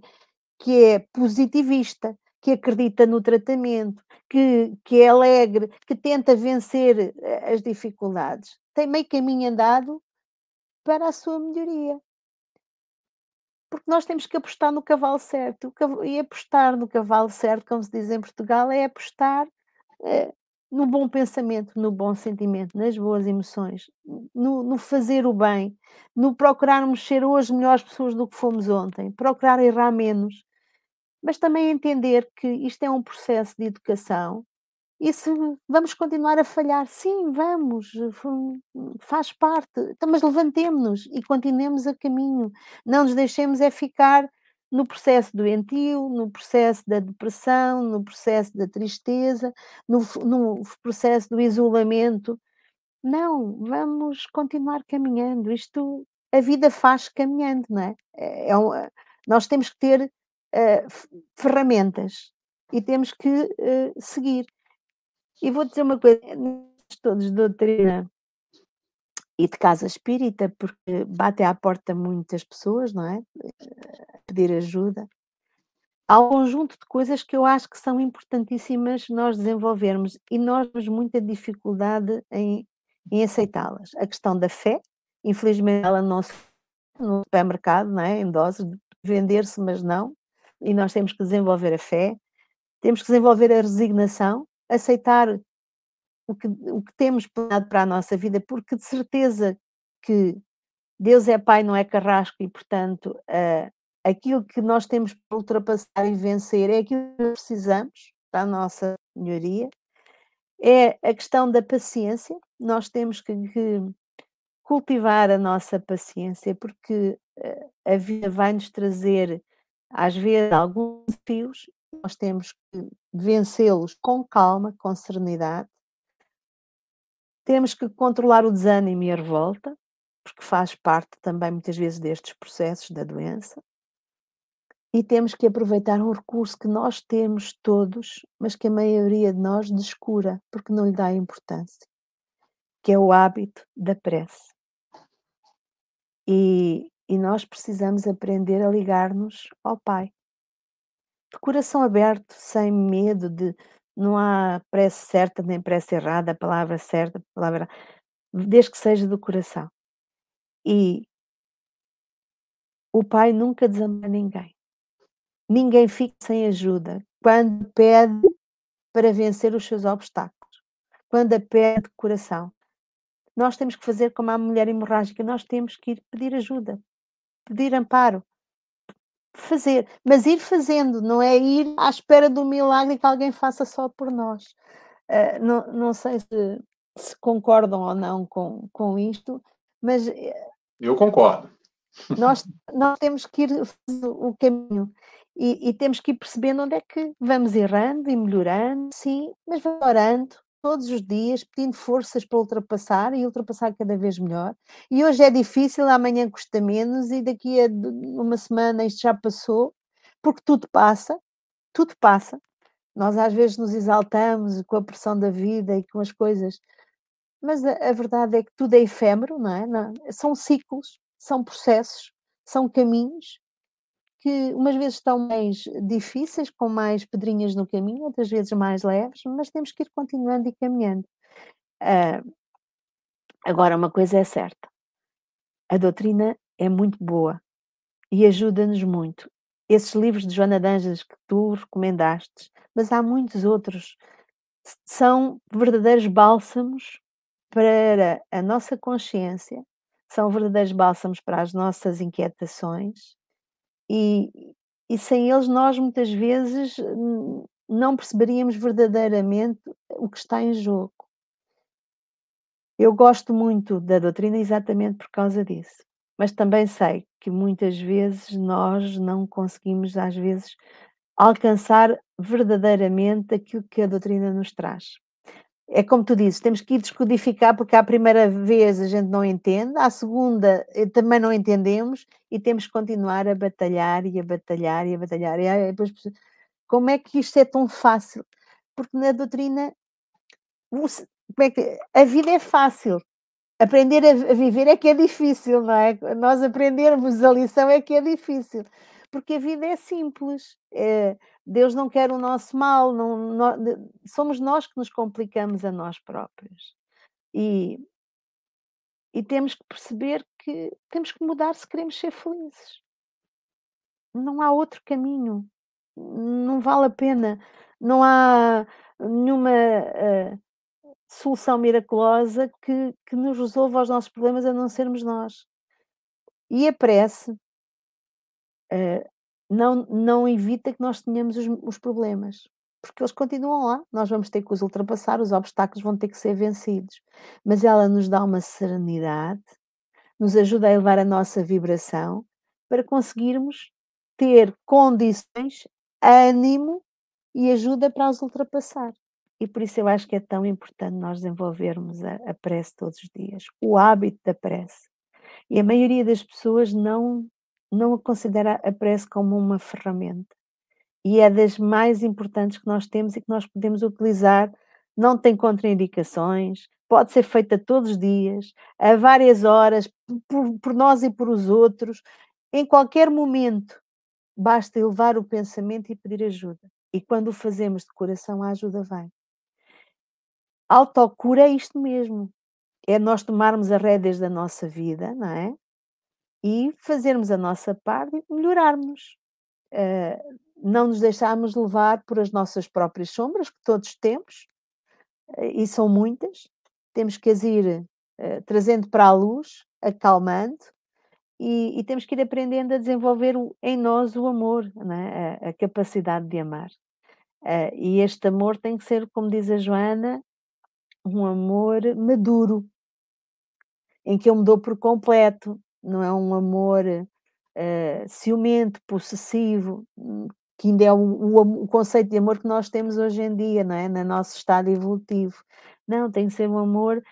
que é positivista, que acredita no tratamento, que, que é alegre, que tenta vencer eh, as dificuldades, tem meio caminho andado para a sua melhoria porque nós temos que apostar no cavalo certo. E apostar no cavalo certo, como se diz em Portugal, é apostar é, no bom pensamento, no bom sentimento, nas boas emoções, no, no, fazer o bem, no procurarmos ser hoje melhores pessoas do que fomos ontem, procurar errar menos, mas também entender que isto é um processo de educação e se vamos continuar a falhar, sim, vamos, faz parte, então, mas levantemos-nos e continuemos a caminho. Não nos deixemos é ficar no processo doentio, no processo da depressão, no processo da tristeza, no, no processo do isolamento. Não, vamos continuar caminhando. Isto, a vida faz caminhando, não é? é, é um, nós temos que ter uh, ferramentas e temos que uh, seguir. E vou dizer uma coisa, todos de doutrina e de casa espírita, porque bate à porta muitas pessoas, não é? pedir ajuda. Há um conjunto de coisas que eu acho que são importantíssimas nós desenvolvermos e nós temos muita dificuldade em, em aceitá-las. A questão da fé, infelizmente ela não se no supermercado, não é? em doses, vender-se, mas não. E nós temos que desenvolver a fé, temos que desenvolver a resignação, aceitar o que, o que temos planeado para a nossa vida, porque de certeza que Deus é Pai, não é carrasco, e portanto uh, aquilo que nós temos para ultrapassar e vencer é aquilo que precisamos para a nossa melhoria. É a questão da paciência, nós temos que, que cultivar a nossa paciência, porque uh, a vida vai nos trazer, às vezes, alguns desafios, nós temos que vencê-los com calma, com serenidade. Temos que controlar o desânimo e a revolta, porque faz parte também muitas vezes destes processos da doença. E temos que aproveitar um recurso que nós temos todos, mas que a maioria de nós descura, porque não lhe dá importância, que é o hábito da prece. E, e nós precisamos aprender a ligar-nos ao Pai. De coração aberto, sem medo de. Não há prece certa nem prece errada, a palavra certa, a palavra. desde que seja do coração. E o Pai nunca desampara ninguém. Ninguém fica sem ajuda quando pede para vencer os seus obstáculos, quando a pede de coração. Nós temos que fazer como a mulher hemorrágica, nós temos que ir pedir ajuda, pedir amparo, fazer, mas ir fazendo, não é ir à espera do milagre que alguém faça só por nós. Uh, não, não sei se, se, concordam ou não com, com isto, mas eh, eu concordo. Nós, nós temos que ir o caminho e, e, temos que ir percebendo onde é que vamos errando e melhorando, sim, mas vamos orando todos os dias, pedindo forças para ultrapassar e ultrapassar cada vez melhor. E hoje é difícil, amanhã custa menos e daqui a uma semana isto já passou, porque tudo passa, tudo passa. Nós às vezes nos exaltamos com a pressão da vida e com as coisas mas a, a, verdade é que tudo é efêmero, não é? Não, são ciclos, são processos, são caminhos que umas vezes estão mais difíceis, com mais pedrinhas no caminho, outras vezes mais leves, mas temos que ir continuando e caminhando. Uh, agora, uma coisa é certa: a doutrina é muito boa e ajuda-nos muito. Esses livros de Joana Danjas que tu recomendaste, mas há muitos outros, são verdadeiros bálsamos para a nossa consciência, são verdadeiros bálsamos para as nossas inquietações e, e sem eles nós muitas vezes não perceberíamos verdadeiramente o que está em jogo. Eu gosto muito da doutrina exatamente por causa disso, mas também sei que muitas vezes nós não conseguimos, às vezes, alcançar verdadeiramente aquilo que a doutrina nos traz é como tu dizes, temos que ir descodificar porque à primeira vez a gente não entende, à segunda eh, também não entendemos e temos que continuar a batalhar e a batalhar e a batalhar. E depois, como é que isto é tão fácil? Porque na doutrina é que, a vida é fácil, aprender a, viver é que é difícil, não é? Nós aprendermos a lição é que é difícil, porque a vida é simples. É, Deus não quer o nosso mal, não, somos nós que nos complicamos a nós próprios. E, e temos que perceber que temos que mudar se queremos ser felizes. Não há outro caminho, não vale a pena, não há nenhuma uh, solução miraculosa que, que nos resolva os nossos problemas a não sermos nós. E a prece, uh, não, não evita que nós tenhamos os, os problemas, porque eles continuam lá, nós vamos ter que os ultrapassar, os obstáculos vão ter que ser vencidos, mas ela nos dá uma serenidade, nos ajuda a elevar a nossa vibração para conseguirmos ter condições, ânimo e ajuda para os ultrapassar. E por isso eu acho que é tão importante nós desenvolvermos a, a prece todos os dias, o hábito da prece. E a maioria das pessoas não não considera a prece como uma ferramenta. E é das mais importantes que nós temos e que nós podemos utilizar. Não tem contraindicações, pode ser feita todos os dias, a várias horas, por, por nós e por os outros, em qualquer momento. basta elevar o pensamento e pedir ajuda. E quando o fazemos de coração, a ajuda vem. Autocura é isto mesmo. É nós tomarmos as rédeas da nossa vida, não é? E fazermos a nossa parte e melhorarmos. Uh, não nos deixarmos levar por as nossas próprias sombras, que todos temos, uh, e são muitas. Temos que as ir uh, trazendo para a luz, acalmando, e, e, temos que ir aprendendo a desenvolver o, em nós o amor, é? a, a, capacidade de amar. E este amor tem que ser, como diz a Joana, um amor maduro, em que eu me dou por completo, não é um amor uh, ciumento, possessivo, hum, que ainda é o, o, o, conceito de amor que nós temos hoje em dia, não é? No nosso estado evolutivo. Não, tem que ser um amor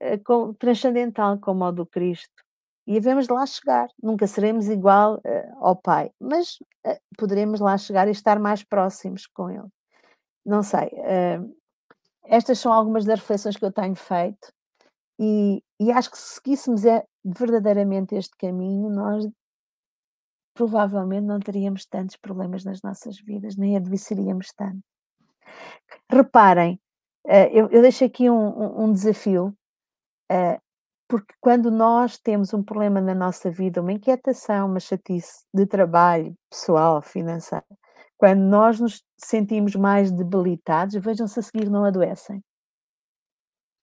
uh, com, transcendental, como o do Cristo e devemos lá chegar. Nunca seremos igual uh, ao Pai, mas uh, poderemos lá chegar e estar mais próximos com Ele. Não sei. Estas são algumas das reflexões que eu tenho feito e, e acho que se seguíssemos é, verdadeiramente este caminho, nós provavelmente não teríamos tantos problemas nas nossas vidas, nem adversaríamos tanto. Reparem, eu, eu deixo aqui um, um, desafio. Uh, porque quando nós temos um problema na nossa vida, uma inquietação, uma chatice de trabalho, pessoal, financeira, quando nós nos sentimos mais debilitados, vejam-se a seguir, não adoecem.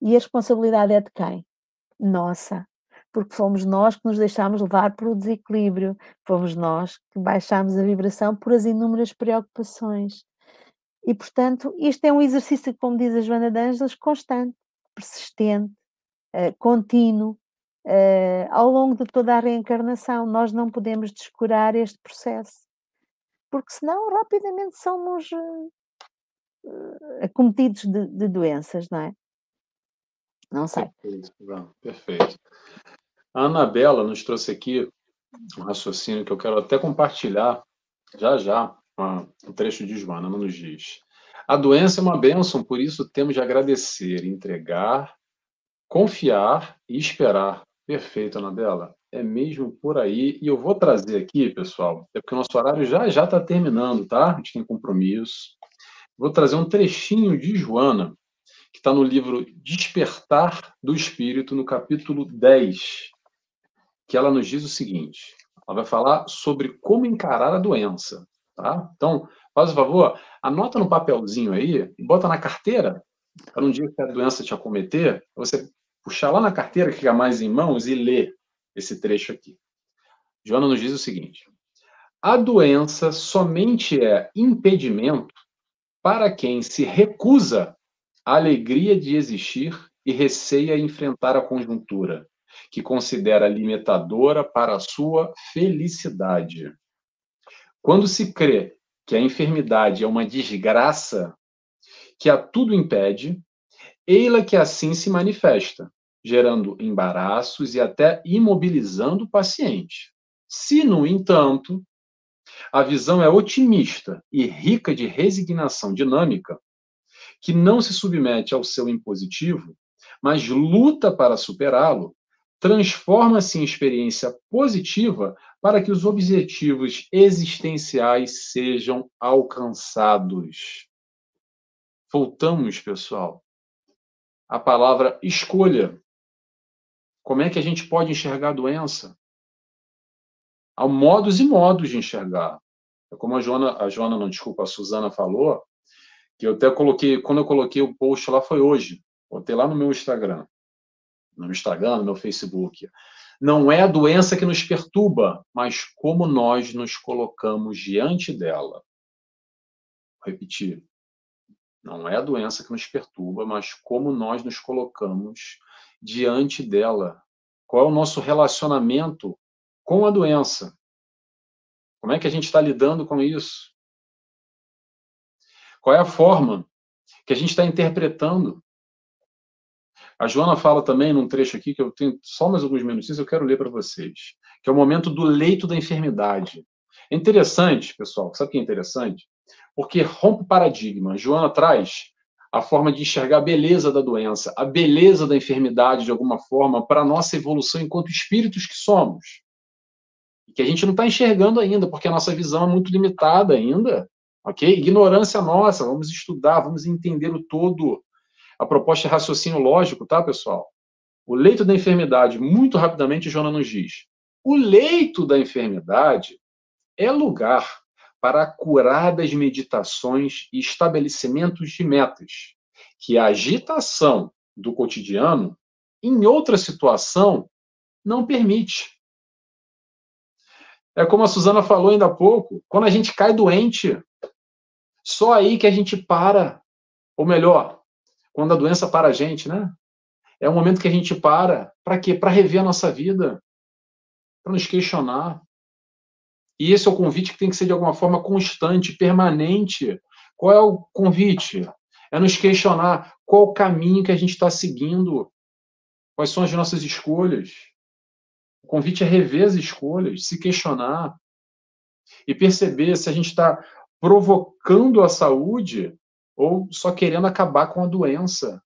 E a responsabilidade é de quem? Nossa. Porque fomos nós que nos deixámos levar pelo desequilíbrio, fomos nós que baixámos a vibração por as inúmeras preocupações. E, portanto, isto é um exercício, como diz a Joana de Ângeles, constante, persistente, uh, contínuo uh, ao longo de toda a reencarnação. Nós não podemos descurar este processo, porque senão rapidamente somos uh, acometidos de, de, doenças, não é? Não sei. Perfeito, perfeito. A Anabela nos trouxe aqui um raciocínio que eu quero até compartilhar já já, um trecho de Joana nos diz. A doença é uma bênção, por isso temos de agradecer, entregar Confiar e esperar. Perfeito, Anabela. É mesmo por aí. E eu vou trazer aqui, pessoal, é porque o nosso horário já já está terminando, tá? A gente tem compromisso. Vou trazer um trechinho de Joana, que está no livro Despertar do Espírito, no capítulo 10, que ela nos diz o seguinte: ela vai falar sobre como encarar a doença, tá? Então, faz o favor, anota no papelzinho aí e bota na carteira, para um dia que a doença te acometer, você puxar lá na carteira que fica mais em mãos e ler esse trecho aqui. Joana nos diz o seguinte: a doença somente é impedimento para quem se recusa alegria de existir e receia enfrentar a conjuntura, que considera limitadora para a sua felicidade. Quando se crê que a enfermidade é uma desgraça que a tudo impede, Eila que assim se manifesta, gerando embaraços e até imobilizando o paciente. Se, no entanto, a visão é otimista e rica de resignação dinâmica, que não se submete ao seu impositivo, mas luta para superá-lo, transforma-se em experiência positiva para que os objetivos existenciais sejam alcançados. Voltamos, pessoal, a palavra escolha. Como é que a gente pode enxergar a doença? Há modos e modos de enxergar. É como a Joana, a Joana, não, desculpa, a Suzana falou, que eu até coloquei, quando eu coloquei o post lá foi hoje. Botei lá no meu Instagram. No meu Instagram, no meu Facebook. Não é a doença que nos perturba, mas como nós nos colocamos diante dela. Vou repetir. Não é a doença que nos perturba, mas como nós nos colocamos diante dela. Qual é o nosso relacionamento com a doença? Como é que a gente está lidando com isso? Qual é a forma que a gente está interpretando? A Joana fala também num trecho aqui que eu tenho só mais alguns minutinhos, eu quero ler para vocês, que é o momento do leito da enfermidade. É interessante, pessoal, sabe o que é interessante? porque rompe paradigma. Joana traz a forma de enxergar a beleza da doença, a beleza da enfermidade, de alguma forma, para a nossa evolução enquanto espíritos que somos. e que a gente não está enxergando ainda, porque a nossa visão é muito limitada ainda, ok? Ignorância nossa, vamos estudar, vamos entender o todo. A proposta é raciocínio lógico, tá, pessoal? O leito da enfermidade, muito rapidamente, Jonas nos diz. O leito da enfermidade é lugar para curadas meditações e estabelecimentos de metas, que a agitação do cotidiano, em outra situação, não permite. É como a Suzana falou ainda há pouco, quando a gente cai doente, só aí que a gente para, ou melhor, quando a doença para a gente, né? É o momento que a gente para, para quê? Para rever a nossa vida, para nos questionar. E esse é o convite que tem que ser de alguma forma constante, permanente. Qual é o convite? É nos questionar qual o caminho que a gente está seguindo, quais são as nossas escolhas. O convite é rever as escolhas, se questionar e perceber se a gente está provocando a saúde ou só querendo acabar com a doença,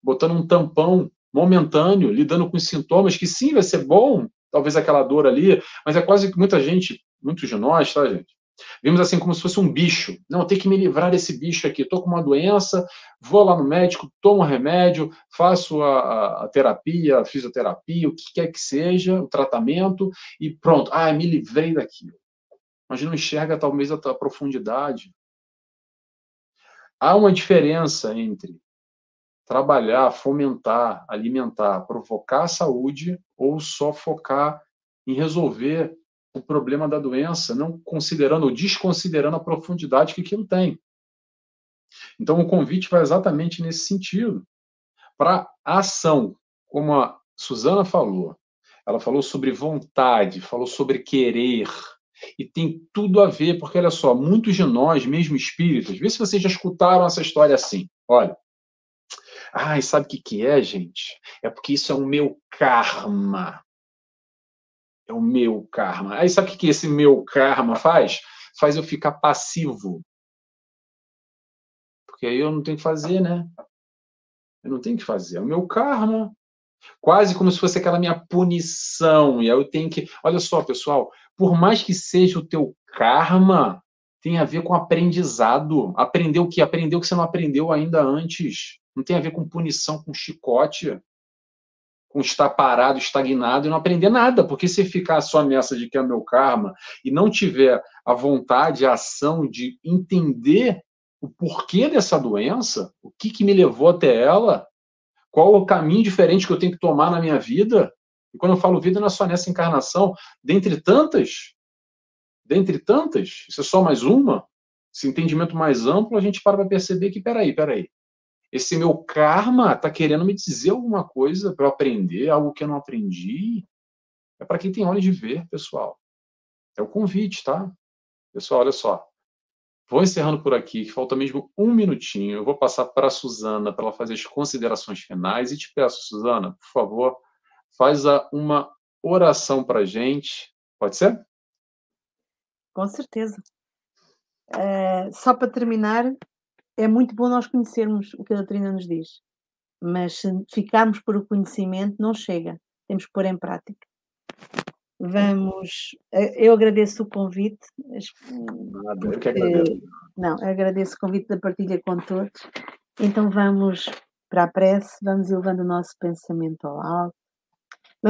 botando um tampão momentâneo, lidando com os sintomas, que sim, vai ser bom, talvez aquela dor ali, mas é quase que muita gente, muitos de nós, tá, gente? Vimos assim como se fosse um bicho. Não, tenho que me livrar desse bicho aqui. Estou com uma doença, vou lá no médico, tomo remédio, faço a, a, terapia, a fisioterapia, o que quer que seja, o tratamento, e pronto. Ah, me livrei daquilo. Mas não enxerga talvez a, profundidade. Há uma diferença entre trabalhar, fomentar, alimentar, provocar a saúde ou só focar em resolver o problema da doença, não considerando ou desconsiderando a profundidade que aquilo tem. Então, o convite vai exatamente nesse sentido. Para a ação, como a Suzana falou, ela falou sobre vontade, falou sobre querer, e tem tudo a ver, porque olha só, muitos de nós, mesmo espíritas, vê se vocês já escutaram essa história assim. Olha, Ai, sabe o que, que é, gente? É porque isso é o meu karma. É o meu karma. Aí sabe o que, que esse meu karma faz? Faz eu ficar passivo. Porque aí eu não tenho que fazer, né? Eu não tenho que fazer. É o meu karma. Quase como se fosse aquela minha punição. E aí eu tenho que. Olha só, pessoal, por mais que seja o teu karma, tem a ver com aprendizado. Aprender o que? Aprender o que você não aprendeu ainda antes. Não tem a ver com punição, com chicote, com estar parado, estagnado e não aprender nada. Porque se ficar só nessa de que é meu karma e não tiver a vontade, a ação de entender o porquê dessa doença, o que, que me levou até ela, qual o caminho diferente que eu tenho que tomar na minha vida. E quando eu falo vida, não é só nessa encarnação, dentre tantas, dentre tantas, isso é só mais uma, esse entendimento mais amplo, a gente para para perceber que, peraí, peraí, esse meu karma está querendo me dizer alguma coisa para eu aprender, algo que eu não aprendi. É para quem tem olhos de ver, pessoal. É o convite, tá? Pessoal, olha só. Vou encerrando por aqui, que falta mesmo um minutinho. Eu vou passar para a Suzana para ela fazer as considerações finais. E te peço, Suzana, por favor, faz uma oração para a gente. Pode ser? Com certeza. É, só para terminar, é muito bom nós conhecermos o que a doutrina nos diz, mas se ficarmos por o conhecimento, não chega, temos que pôr em prática. Vamos, eh, eu agradeço o convite. Nada, eu que agradeço. Não, agradeço o convite da partilha com todos. Então vamos para a prece, vamos elevando o nosso pensamento ao alto,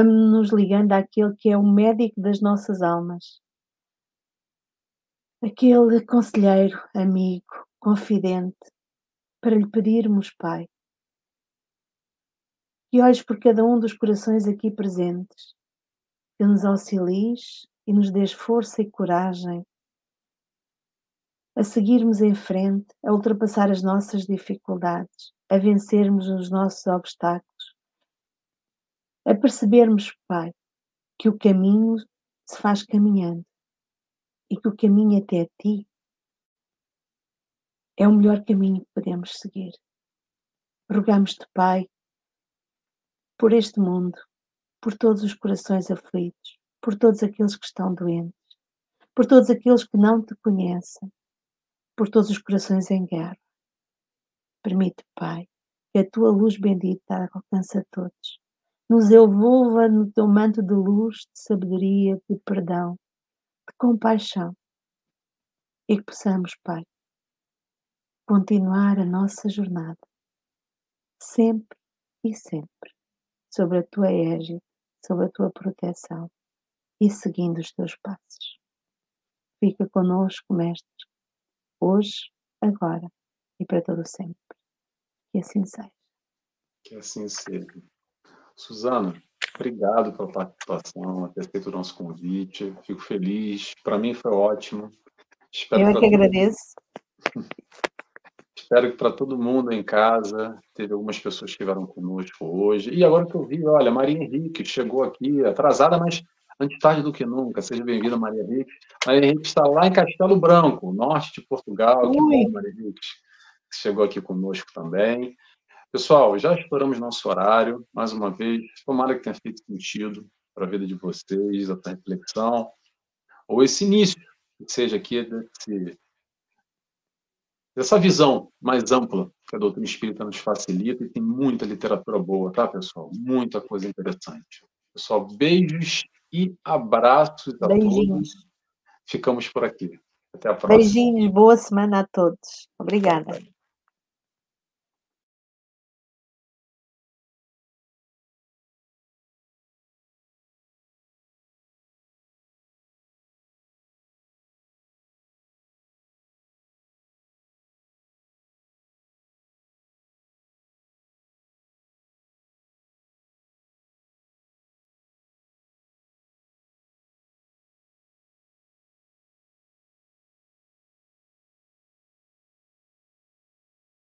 vamos nos ligando àquele que é o médico das nossas almas, aquele conselheiro, amigo, confidente, para lhe pedirmos, Pai, que olhes por cada um dos corações aqui presentes, que nos auxilies e nos dês força e coragem a seguirmos em frente, a ultrapassar as nossas dificuldades, a vencermos os nossos obstáculos, a percebermos, Pai, que o caminho se faz caminhando e que o caminho até ti é o melhor caminho que podemos seguir. Rogamos-te, Pai, por este mundo, por todos os corações aflitos, por todos aqueles que estão doentes, por todos aqueles que não te conhecem, por todos os corações em guerra. Permite, Pai, que a tua luz bendita alcance a todos. Nos envolva no teu manto de luz, de sabedoria, de perdão, de compaixão e que possamos, Pai, continuar a nossa jornada sempre e sempre sobre a tua égide, sobre a tua proteção e seguindo os teus passos. Fica conosco, Mestre, hoje, agora e para todo sempre. Que assim seja. Que assim seja. Suzana, obrigado pela participação, ter aceito o nosso convite. Fico feliz. Para mim foi ótimo. Espero Eu que agradeço. Espero que para todo mundo em casa, teve algumas pessoas que estiveram conosco hoje. E agora que eu vi, olha, Maria Henrique chegou aqui atrasada, mas antes tarde do que nunca. Seja bem-vinda, Maria Henrique. Maria Henrique está lá em Castelo Branco, norte de Portugal. Que bom, Maria Henrique. Chegou aqui conosco também. Pessoal, já exploramos nosso horário. Mais uma vez, tomara que tenha feito sentido para a vida de vocês, essa reflexão, ou esse início, que seja aqui desse dessa visão mais ampla que a doutrina espírita nos facilita e tem muita literatura boa, tá, pessoal? Muita coisa interessante. Pessoal, beijos e abraços a Beijinhos. todos. Ficamos por aqui. Até a próxima. Beijinhos, boa semana a todos. Obrigada.